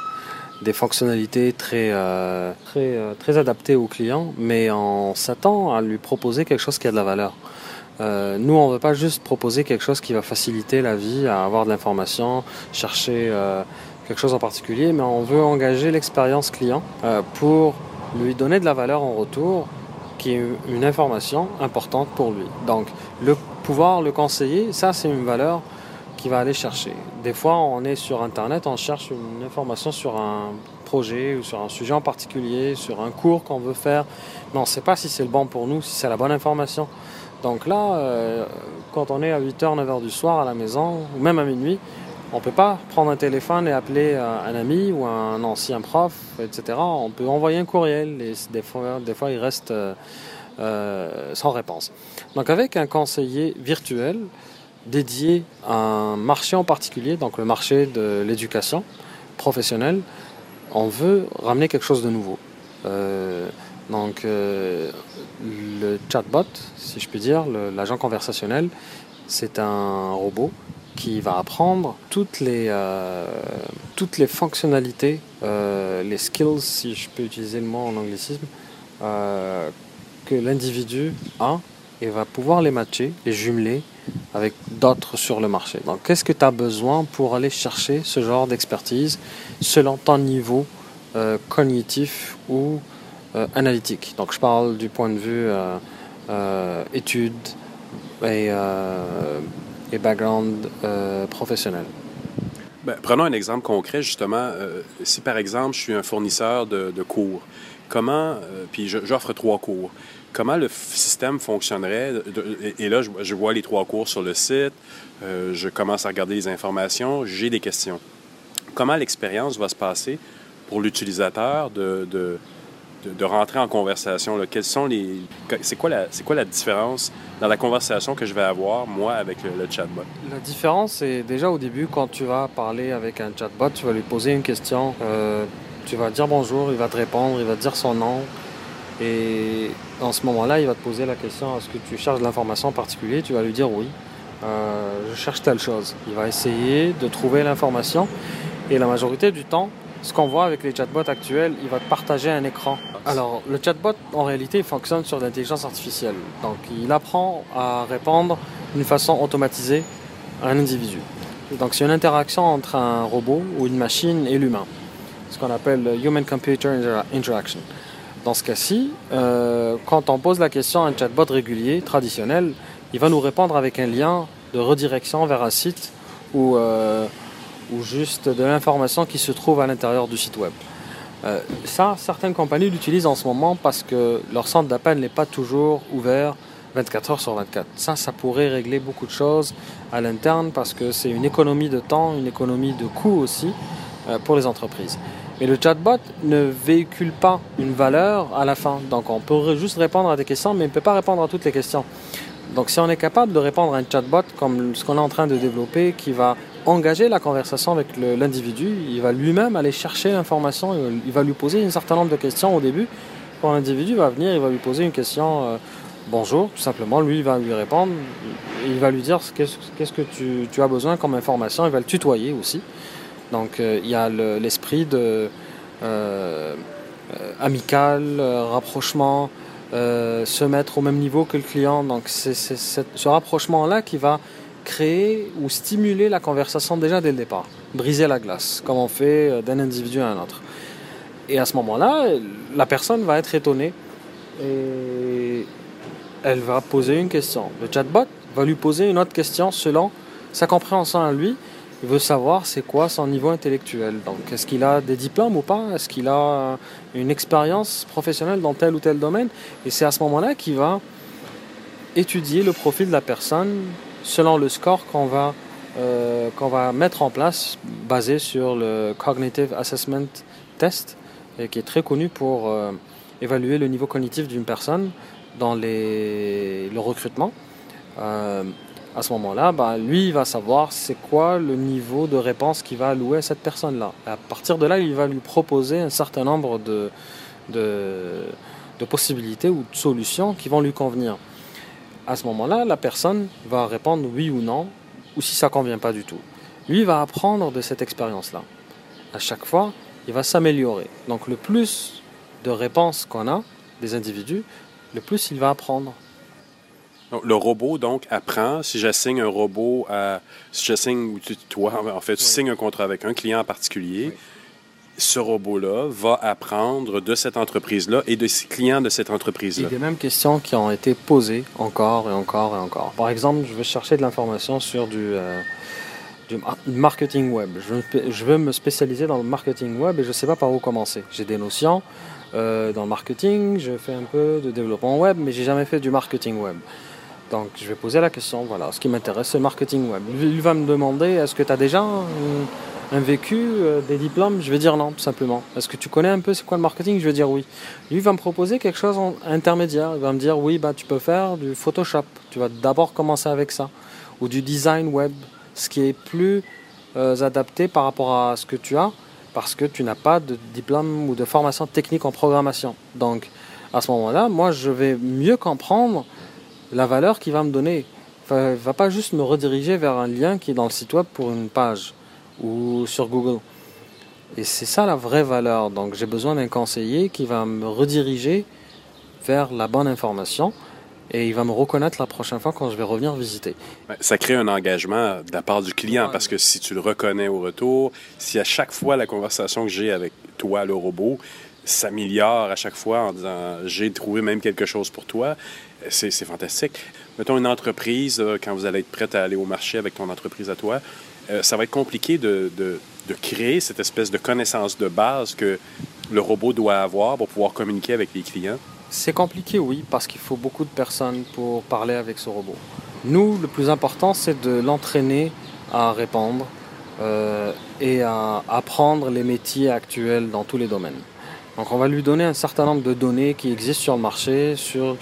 [SPEAKER 8] des fonctionnalités très, euh, très, très adaptées au client, mais on s'attend à lui proposer quelque chose qui a de la valeur. Euh, nous, on ne veut pas juste proposer quelque chose qui va faciliter la vie, à avoir de l'information, chercher euh, quelque chose en particulier, mais on veut engager l'expérience client euh, pour lui donner de la valeur en retour, qui est une information importante pour lui. Donc, le pouvoir le conseiller, ça, c'est une valeur qui va aller chercher. Des fois, on est sur Internet, on cherche une information sur un projet ou sur un sujet en particulier, sur un cours qu'on veut faire, mais on ne sait pas si c'est le bon pour nous, si c'est la bonne information. Donc là, euh, quand on est à 8h, 9h du soir à la maison, ou même à minuit, on ne peut pas prendre un téléphone et appeler euh, un ami ou un ancien prof, etc. On peut envoyer un courriel et des fois, des fois il reste euh, sans réponse. Donc avec un conseiller virtuel dédié à un marché en particulier, donc le marché de l'éducation professionnelle, on veut ramener quelque chose de nouveau. donc le chatbot, si je puis dire, l'agent conversationnel, c'est un robot qui va apprendre toutes les, euh, fonctionnalités, euh, les skills, si je peux utiliser le mot en anglicisme, euh, que l'individu a et va pouvoir les matcher, les jumeler avec d'autres sur le marché. Donc, qu'est-ce que tu as besoin pour aller chercher ce genre d'expertise selon ton niveau cognitif ou analytique Donc, je parle du point de vue études et et background euh, professionnel.
[SPEAKER 7] Ben, prenons un exemple concret, justement. Euh, si, par exemple, je suis un fournisseur de, cours, comment, euh, puis j'offre trois cours, comment le système fonctionnerait? et, là, je, vois les trois cours sur le site, je commence à regarder les informations, j'ai des questions. Comment l'expérience va se passer pour l'utilisateur de, de, rentrer en conversation. Là. Sont les, c'est quoi la, c'est quoi la différence dans la conversation que je vais avoir moi avec le, chatbot?
[SPEAKER 8] La différence, c'est déjà au début quand tu vas parler avec un chatbot, tu vas lui poser une question, euh, tu vas dire bonjour, il va te répondre, il va te dire son nom. Et en ce moment-là, il va te poser la question est-ce que tu cherches de l'information en particulier? Tu vas lui dire oui, euh, je cherche telle chose. Il va essayer de trouver l'information. Et la majorité du temps, ce qu'on voit avec les chatbots actuels, il va te partager un écran. Alors, le chatbot, en réalité, fonctionne sur l'intelligence artificielle. Donc, il apprend à répondre d'une façon automatisée à un individu. Donc, c'est une interaction entre un robot ou une machine et l'humain. Ce qu'on appelle Human-Computer Interaction. Dans ce cas-ci, euh, quand on pose la question à un chatbot régulier, traditionnel, il va nous répondre avec un lien de redirection vers un site ou euh, ou juste de l'information qui se trouve à l'intérieur du site web. Euh, ça, certaines compagnies l'utilisent en ce moment parce que leur centre d'appel n'est pas toujours ouvert 24 heures sur 24. Ça, ça pourrait régler beaucoup de choses à l'interne parce que c'est une économie de temps, une économie de coûts aussi euh, pour les entreprises. Mais le chatbot ne véhicule pas une valeur à la fin. Donc on peut juste répondre à des questions, mais il ne peut pas répondre à toutes les questions. Donc si on est capable de répondre à un chatbot comme ce qu'on est en train de développer, qui va engager la conversation avec l'individu, il va lui-même aller chercher l'information, il, va lui poser un certain nombre de questions au début. Quand l'individu va venir, il va lui poser une question euh, bonjour, tout simplement, lui il va lui répondre, il va lui dire qu'est-ce que tu, as besoin comme information, il va le tutoyer aussi. Donc euh, il y a l'esprit de euh, amical, rapprochement, se mettre au même niveau que le client. Donc c'est ce rapprochement-là qui va créer ou stimuler la conversation déjà dès le départ, briser la glace, comme on fait euh, d'un individu à un autre. Et à ce moment-là, la personne va être étonnée et elle va poser une question. Le chatbot va lui poser une autre question selon sa compréhension à lui. Il veut savoir c'est quoi son niveau intellectuel. Donc, est-ce qu'il a des diplômes ou pas? Est-ce qu'il a une expérience professionnelle dans tel ou tel domaine? Et c'est à ce moment-là qu'il va étudier le profil de la personne selon le score qu'on va, euh, va mettre en place basé sur le Cognitive Assessment Test, et qui est très connu pour euh, évaluer le niveau cognitif d'une personne dans les, le recrutement. Euh, à ce moment-là, bah, lui, il va savoir c'est quoi le niveau de réponse qu'il va allouer à cette personne-là. À partir de là, il va lui proposer un certain nombre de, de, de possibilités ou de solutions qui vont lui convenir à ce moment-là, la personne va répondre oui ou non, ou si ça ne convient pas du tout. Lui va apprendre de cette expérience-là. À chaque fois, il va s'améliorer. Donc le plus de réponses qu'on a des individus, le plus il va apprendre.
[SPEAKER 7] le robot, donc, apprend. Si j'assigne un robot à... Si j'assigne, toi, en fait, tu signes un contrat avec un client en particulier, ce robot-là va apprendre de cette entreprise-là et de ses clients de cette entreprise-là.
[SPEAKER 8] Il y a des mêmes questions qui ont été posées encore et encore et encore. Par exemple, je veux chercher de l'information sur du, euh, marketing web. Je veux, me spécialiser dans le marketing web et je ne sais pas par où commencer. J'ai des notions euh, dans le marketing, je fais un peu de développement web, mais j'ai jamais fait du marketing web. Donc je vais poser la question, voilà, ce qui m'intéresse, c'est le marketing web. Il va me demander, est-ce que tu as déjà un, vécu, euh, des diplômes Je vais dire non, tout simplement. Est-ce que tu connais un peu c'est quoi le marketing Je vais dire oui. Lui va me proposer quelque chose en intermédiaire. Il va me dire, oui, bah, tu peux faire du Photoshop. Tu vas d'abord commencer avec ça. Ou du design web ce qui est plus euh, adapté par rapport à ce que tu as, parce que tu n'as pas de diplôme ou de formation technique en programmation. Donc, à ce moment-là, moi, je vais mieux comprendre la valeur qu'il va me donner. Il ne va pas juste me rediriger vers un lien qui est dans le site web pour une page ou sur Google. Et c'est ça la vraie valeur. Donc j'ai besoin d'un conseiller qui va me rediriger vers la bonne information et il va me reconnaître la prochaine fois quand je vais revenir visiter.
[SPEAKER 7] Ça crée un engagement de la part du client parce que si tu le reconnais au retour, si à chaque fois la conversation que j'ai avec toi, le robot, s'améliore à chaque fois en disant j'ai trouvé même quelque chose pour toi, c'est fantastique. Mettons une entreprise, euh, quand vous allez être prête à aller au marché avec ton entreprise à toi, euh, ça va être compliqué de, de, de créer cette espèce de connaissance de base que le robot doit avoir pour pouvoir communiquer avec les clients.
[SPEAKER 8] C'est compliqué, oui, parce qu'il faut beaucoup de personnes pour parler avec ce robot. Nous, le plus important, c'est de l'entraîner à répondre euh, et à apprendre les métiers actuels dans tous les domaines. Donc on va lui donner un certain nombre de données qui existent sur le marché, sur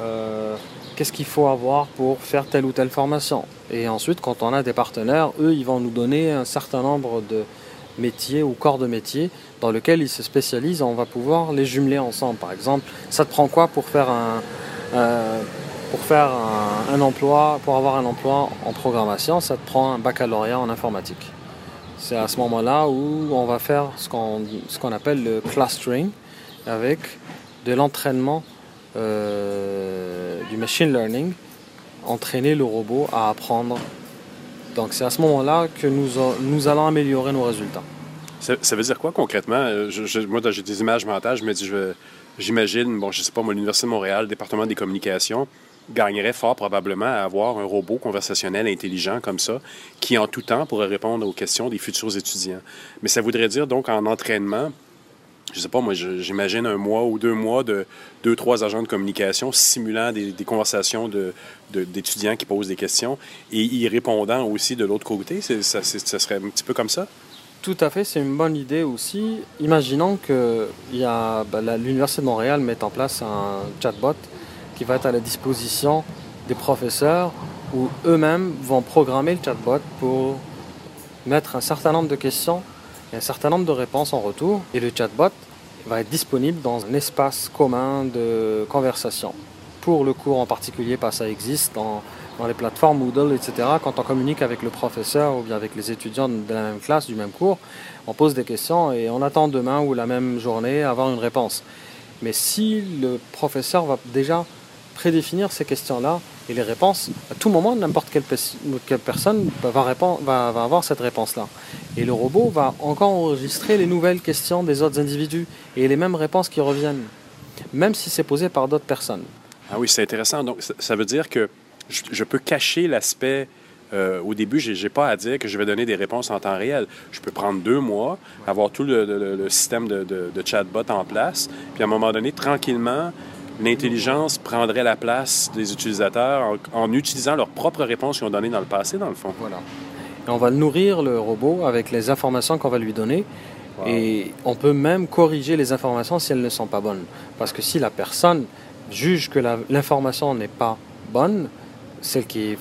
[SPEAKER 8] euh, qu'est-ce qu'il faut avoir pour faire telle ou telle formation. Et ensuite, quand on a des partenaires, eux, ils vont nous donner un certain nombre de métiers ou corps de métier dans lequel ils se spécialisent, on va pouvoir les jumeler ensemble. Par exemple, ça te prend quoi pour faire un, un, emploi, pour avoir un emploi en programmation, ça te prend un baccalauréat en informatique. C'est à ce moment-là où on va faire ce qu'on ce qu'on appelle le clustering avec de l'entraînement euh, du machine learning, entraîner le robot à apprendre. Donc c'est à ce moment-là que nous, allons améliorer nos résultats.
[SPEAKER 7] Ça, veut dire quoi concrètement? Euh, moi, j'ai des images mentales, je me dis, j'imagine, bon, je sais pas, moi, l'Université de Montréal, département des communications, gagnerait fort probablement à avoir un robot conversationnel intelligent comme ça, qui en tout temps pourrait répondre aux questions des futurs étudiants. Mais ça voudrait dire donc en entraînement, je sais pas, moi, j'imagine un mois ou deux mois de deux, trois agents de communication simulant des, conversations d'étudiants qui posent des questions et y répondant aussi de l'autre côté. Ça, serait un petit peu comme ça?
[SPEAKER 8] Tout à fait, c'est une bonne idée aussi. Imaginons que bah, l'Université de Montréal mette en place un chatbot qui va être à la disposition des professeurs où eux-mêmes vont programmer le chatbot pour mettre un certain nombre de questions et un certain nombre de réponses en retour. Et le chatbot va être disponible dans un espace commun de conversation. Pour le cours en particulier, pas ça existe dans dans les plateformes Moodle, etc., quand on communique avec le professeur ou bien avec les étudiants de la même classe, du même cours, on pose des questions et on attend demain ou la même journée avoir une réponse. Mais si le professeur va déjà prédéfinir ces questions-là et les réponses, à tout moment, n'importe quelle, personne va, avoir cette réponse-là. Et le robot va encore enregistrer les nouvelles questions des autres individus et les mêmes réponses qui reviennent, même si c'est posé par d'autres personnes.
[SPEAKER 7] Ah oui, c'est intéressant. Donc, ça veut dire que je, peux cacher l'aspect. Euh, au début, je n'ai pas à dire que je vais donner des réponses en temps réel. Je peux prendre deux mois, avoir tout le, système de, de, chatbot en place, puis à un moment donné, tranquillement, l'intelligence prendrait la place des utilisateurs en, utilisant leurs propres réponses qu'ils ont données dans le passé, dans le fond.
[SPEAKER 8] Voilà. on va nourrir le robot avec les informations qu'on va lui donner. Et on peut même corriger les informations si elles ne sont pas bonnes. Parce que si la personne juge que l'information n'est pas bonne, celle qui est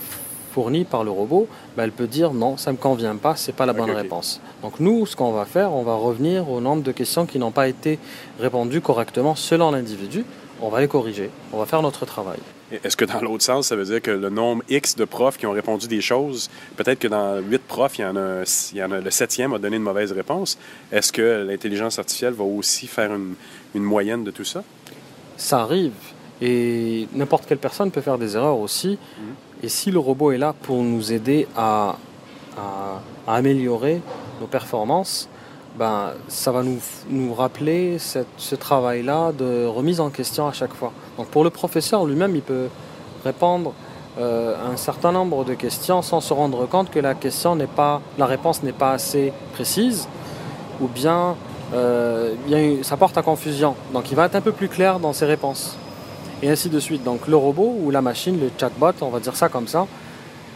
[SPEAKER 8] fournie par le robot, ben, elle peut dire non, ça ne me convient pas, c'est pas la bonne réponse. Donc nous, ce qu'on va faire, on va revenir au nombre de questions qui n'ont pas été répondues correctement selon l'individu. On va les corriger, on va faire notre travail.
[SPEAKER 7] Est-ce que dans l'autre sens, ça veut dire que le nombre X de profs qui ont répondu des choses, peut-être que dans huit profs, il y, en a, il y en a le septième a donné une mauvaise réponse. Est-ce que l'intelligence artificielle va aussi faire une, une moyenne de tout ça?
[SPEAKER 8] Ça arrive. Et n'importe quelle personne peut faire des erreurs aussi. Mhm. Et si le robot est là pour nous aider à, améliorer nos performances, ben, ça va nous, nous rappeler ce travail-là de remise en question à chaque fois. Donc pour le professeur lui-même, il peut répondre euh, un certain nombre de questions sans se rendre compte que la question pas, la réponse n'est pas assez précise, ou bien euh, ça porte à confusion. Donc il va être un peu plus clair dans ses réponses. Et ainsi de suite. Donc le robot ou la machine, le chatbot, on va dire ça comme ça,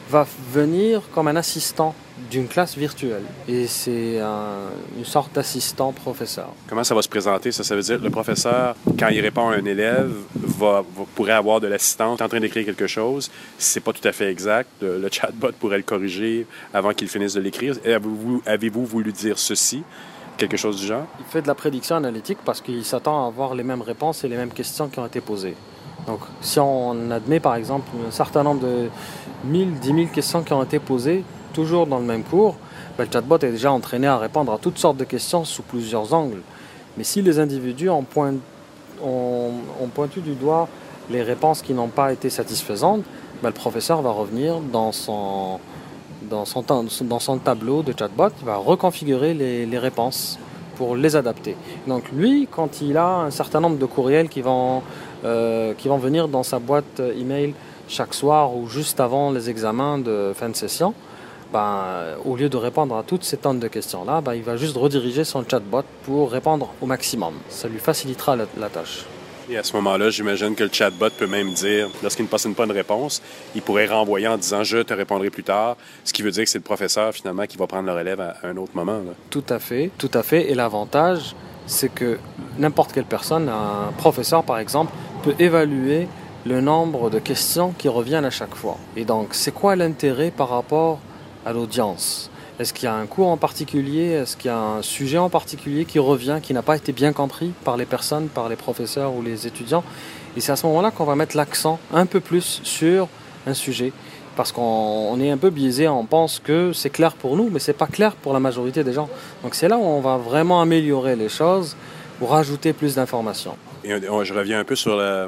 [SPEAKER 8] va venir comme un assistant d'une classe virtuelle. Et c'est une sorte d'assistant professeur.
[SPEAKER 7] Comment ça va se présenter? Ça, ça veut dire le professeur, quand il répond à un élève, va, pourrait avoir de l'assistance en train d'écrire quelque chose. Si c'est pas tout à fait exact, le, chatbot pourrait le corriger avant qu'il finisse de l'écrire. Avez-vous avez voulu dire ceci? Quelque chose du genre?
[SPEAKER 8] Il fait de la prédiction analytique parce qu'il s'attend à avoir les mêmes réponses et les mêmes questions qui ont été posées. Donc, si on admet par exemple un certain nombre de 1000, 10 000 questions qui ont été posées, toujours dans le même cours, ben, le chatbot est déjà entraîné à répondre à toutes sortes de questions sous plusieurs angles. Mais si les individus ont, pointu du doigt les réponses qui n'ont pas été satisfaisantes, ben, le professeur va revenir dans son, tableau de chatbot, il va reconfigurer les, les réponses pour les adapter. Donc lui, quand il a un certain nombre de courriels qui vont euh, qui vont venir dans sa boîte email chaque soir ou juste avant les examens de fin de session, ben, au lieu de répondre à toutes ces tonnes de questions-là, ben, il va juste rediriger son chatbot pour répondre au maximum. Ça lui facilitera la, tâche.
[SPEAKER 7] Et à ce moment-là, j'imagine que le chatbot peut même dire, lorsqu'il ne passe pas une réponse, il pourrait renvoyer en disant je te répondrai plus tard, ce qui veut dire que c'est le professeur finalement qui va prendre le relève à un autre moment.
[SPEAKER 8] Tout à fait, tout à fait. Et l'avantage, c'est que n'importe quelle personne, un professeur par exemple, peut évaluer le nombre de questions qui reviennent à chaque fois. Et donc, c'est quoi l'intérêt par rapport à l'audience Est-ce qu'il y a un cours en particulier? Est-ce qu'il y a un sujet en particulier qui revient, qui n'a pas été bien compris par les personnes, par les professeurs ou les étudiants? Et c'est à ce moment-là qu'on va mettre l'accent un peu plus sur un sujet. Parce qu'on est un peu biaisé, on pense que c'est clair pour nous, mais c'est pas clair pour la majorité des gens. Donc c'est là où on va vraiment améliorer les choses pour rajouter plus d'informations.
[SPEAKER 7] Euh, je reviens un peu sur la,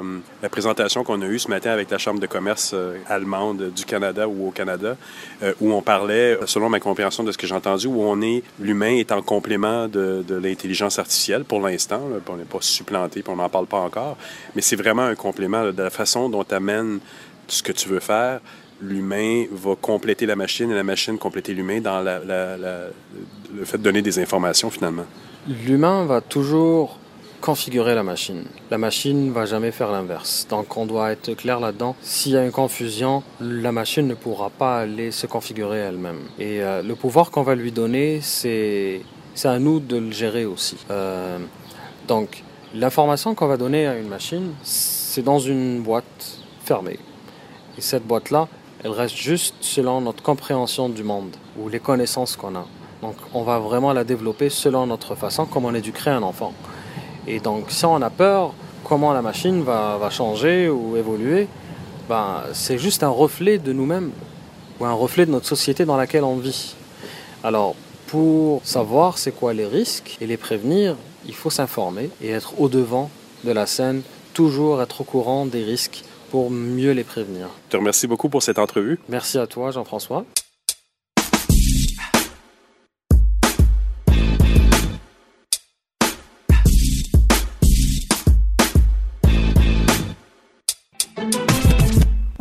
[SPEAKER 7] présentation qu'on a eue ce matin avec la Chambre de commerce euh, allemande du Canada ou au Canada, euh, où on parlait, selon ma compréhension de ce que j'ai entendu, où on est, l'humain est en complément de, l'intelligence artificielle pour l'instant. On n'est pas supplanté, on n'en parle pas encore, mais c'est vraiment un complément de la façon dont tu amènes ce que tu veux faire. L'humain va compléter la machine et la machine compléter l'humain dans le fait de donner des informations finalement.
[SPEAKER 8] L'humain va toujours configurer la machine. La machine ne va jamais faire l'inverse. Donc on doit être clair là-dedans. S'il y a une confusion, la machine ne pourra pas aller se configurer elle-même. Et euh, le pouvoir qu'on va lui donner, c'est à nous de le gérer aussi. Euh, donc l'information qu'on va donner à une machine, c'est dans une boîte fermée. Et cette boîte-là, elle reste juste selon notre compréhension du monde ou les connaissances qu'on a. Donc on va vraiment la développer selon notre façon, comme on éduquerait un enfant. Et donc, si on a peur comment la machine va, changer ou évoluer, ben, c'est juste un reflet de nous-mêmes ou un reflet de notre société dans laquelle on vit. Alors, pour savoir c'est quoi les risques et les prévenir, il faut s'informer et être au-devant de la scène, toujours être au courant des risques pour mieux les prévenir.
[SPEAKER 7] Je te remercie beaucoup pour cette entrevue.
[SPEAKER 8] Merci à toi, Jean-François.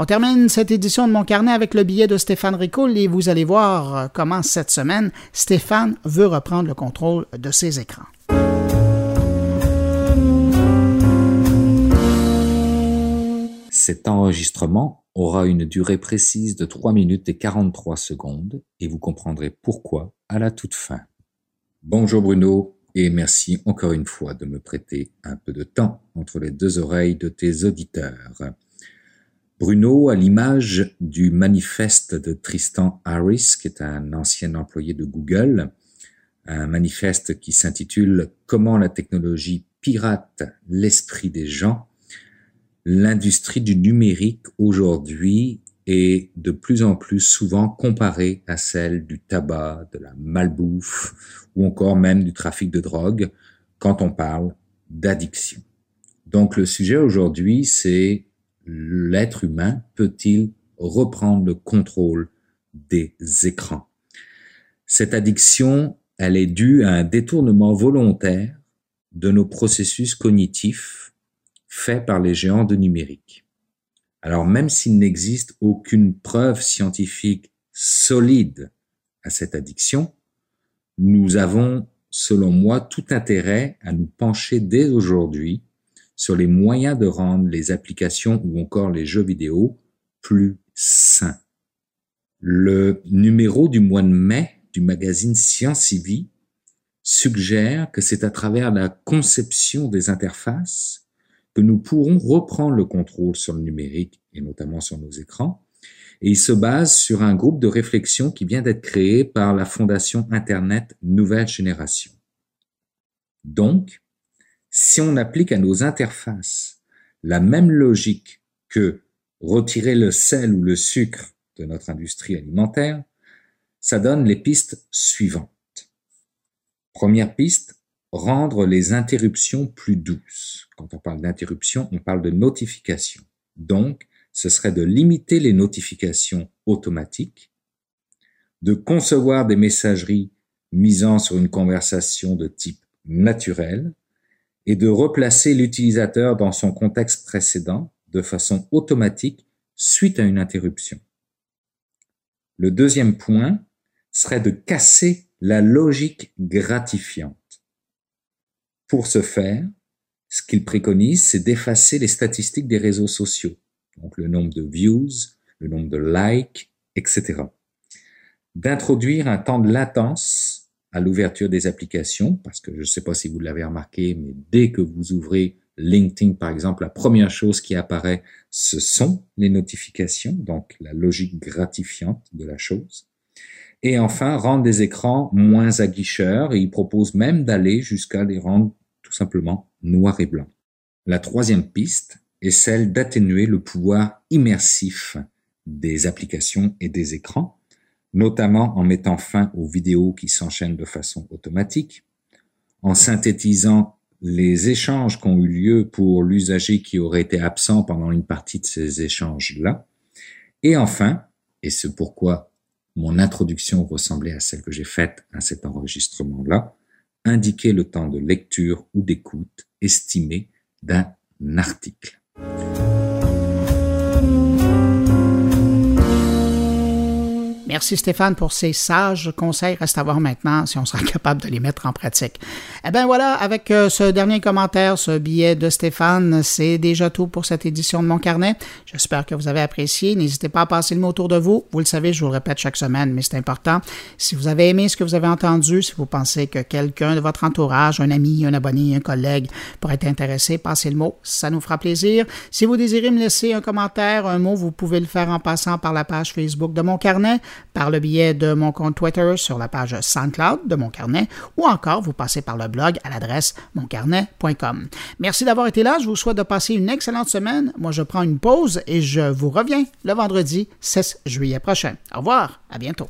[SPEAKER 1] On termine cette édition de mon carnet avec le billet de Stéphane Ricoul et vous allez voir comment cette semaine, Stéphane veut reprendre le contrôle de ses écrans.
[SPEAKER 9] Cet enregistrement aura une durée précise de 3 minutes et 43 secondes et vous comprendrez pourquoi à la toute fin. Bonjour Bruno et merci encore une fois de me prêter un peu de temps entre les deux oreilles de tes auditeurs. Bruno, à l'image du manifeste de Tristan Harris, qui est un ancien employé de Google, un manifeste qui s'intitule Comment la technologie pirate l'esprit des gens, l'industrie du numérique aujourd'hui est de plus en plus souvent comparée à celle du tabac, de la malbouffe ou encore même du trafic de drogue quand on parle d'addiction. Donc le sujet aujourd'hui, c'est l'être humain peut-il reprendre le contrôle des écrans? Cette addiction, elle est due à un détournement volontaire de nos processus cognitifs faits par les géants de numérique. Alors même s'il n'existe aucune preuve scientifique solide à cette addiction, nous avons, selon moi, tout intérêt à nous pencher dès aujourd'hui sur les moyens de rendre les applications ou encore les jeux vidéo plus sains. Le numéro du mois de mai du magazine Science et Vie suggère que c'est à travers la conception des interfaces que nous pourrons reprendre le contrôle sur le numérique et notamment sur nos écrans. Et il se base sur un groupe de réflexion qui vient d'être créé par la Fondation Internet Nouvelle Génération. Donc, si on applique à nos interfaces la même logique que retirer le sel ou le sucre de notre industrie alimentaire, ça donne les pistes suivantes. Première piste, rendre les interruptions plus douces. Quand on parle d'interruption, on parle de notification. Donc, ce serait de limiter les notifications automatiques, de concevoir des messageries misant sur une conversation de type naturel et de replacer l'utilisateur dans son contexte précédent de façon automatique suite à une interruption. Le deuxième point serait de casser la logique gratifiante. Pour ce faire, ce qu'il préconise, c'est d'effacer les statistiques des réseaux sociaux, donc le nombre de views, le nombre de likes, etc. D'introduire un temps de latence à l'ouverture des applications, parce que je ne sais pas si vous l'avez remarqué, mais dès que vous ouvrez LinkedIn, par exemple, la première chose qui apparaît, ce sont les notifications, donc la logique gratifiante de la chose. Et enfin, rendre des écrans moins aguicheurs et il propose même d'aller jusqu'à les rendre tout simplement noirs et blancs. La troisième piste est celle d'atténuer le pouvoir immersif des applications et des écrans, notamment en mettant fin aux vidéos qui s'enchaînent de façon automatique, en synthétisant les échanges qui ont eu lieu pour l'usager qui aurait été absent pendant une partie de ces échanges-là, et enfin, et c'est pourquoi mon introduction ressemblait à celle que j'ai faite à cet enregistrement-là, indiquer le temps de lecture ou d'écoute estimé d'un article.
[SPEAKER 1] Merci Stéphane pour ces sages conseils. Reste à voir maintenant si on sera capable de les mettre en pratique. Eh bien voilà, avec euh, ce dernier commentaire, ce billet de Stéphane, c'est déjà tout pour cette édition de mon carnet. J'espère que vous avez apprécié. N'hésitez pas à passer le mot autour de vous. Vous le savez, je vous le répète chaque semaine, mais c'est important. Si vous avez aimé ce que vous avez entendu, si vous pensez que quelqu'un de votre entourage, un ami, un abonné, un collègue pourrait être intéressé, passez le mot. Ça nous fera plaisir. Si vous désirez me laisser un commentaire, un mot, vous pouvez le faire en passant par la page Facebook de mon carnet par le biais de mon compte Twitter sur la page SoundCloud de mon carnet ou encore vous passez par le blog à l'adresse moncarnet.com. Merci d'avoir été là. Je vous souhaite de passer une excellente semaine. Moi, je prends une pause et je vous reviens le vendredi 16 juillet prochain. Au revoir. À bientôt.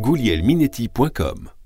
[SPEAKER 10] goulielminetti.com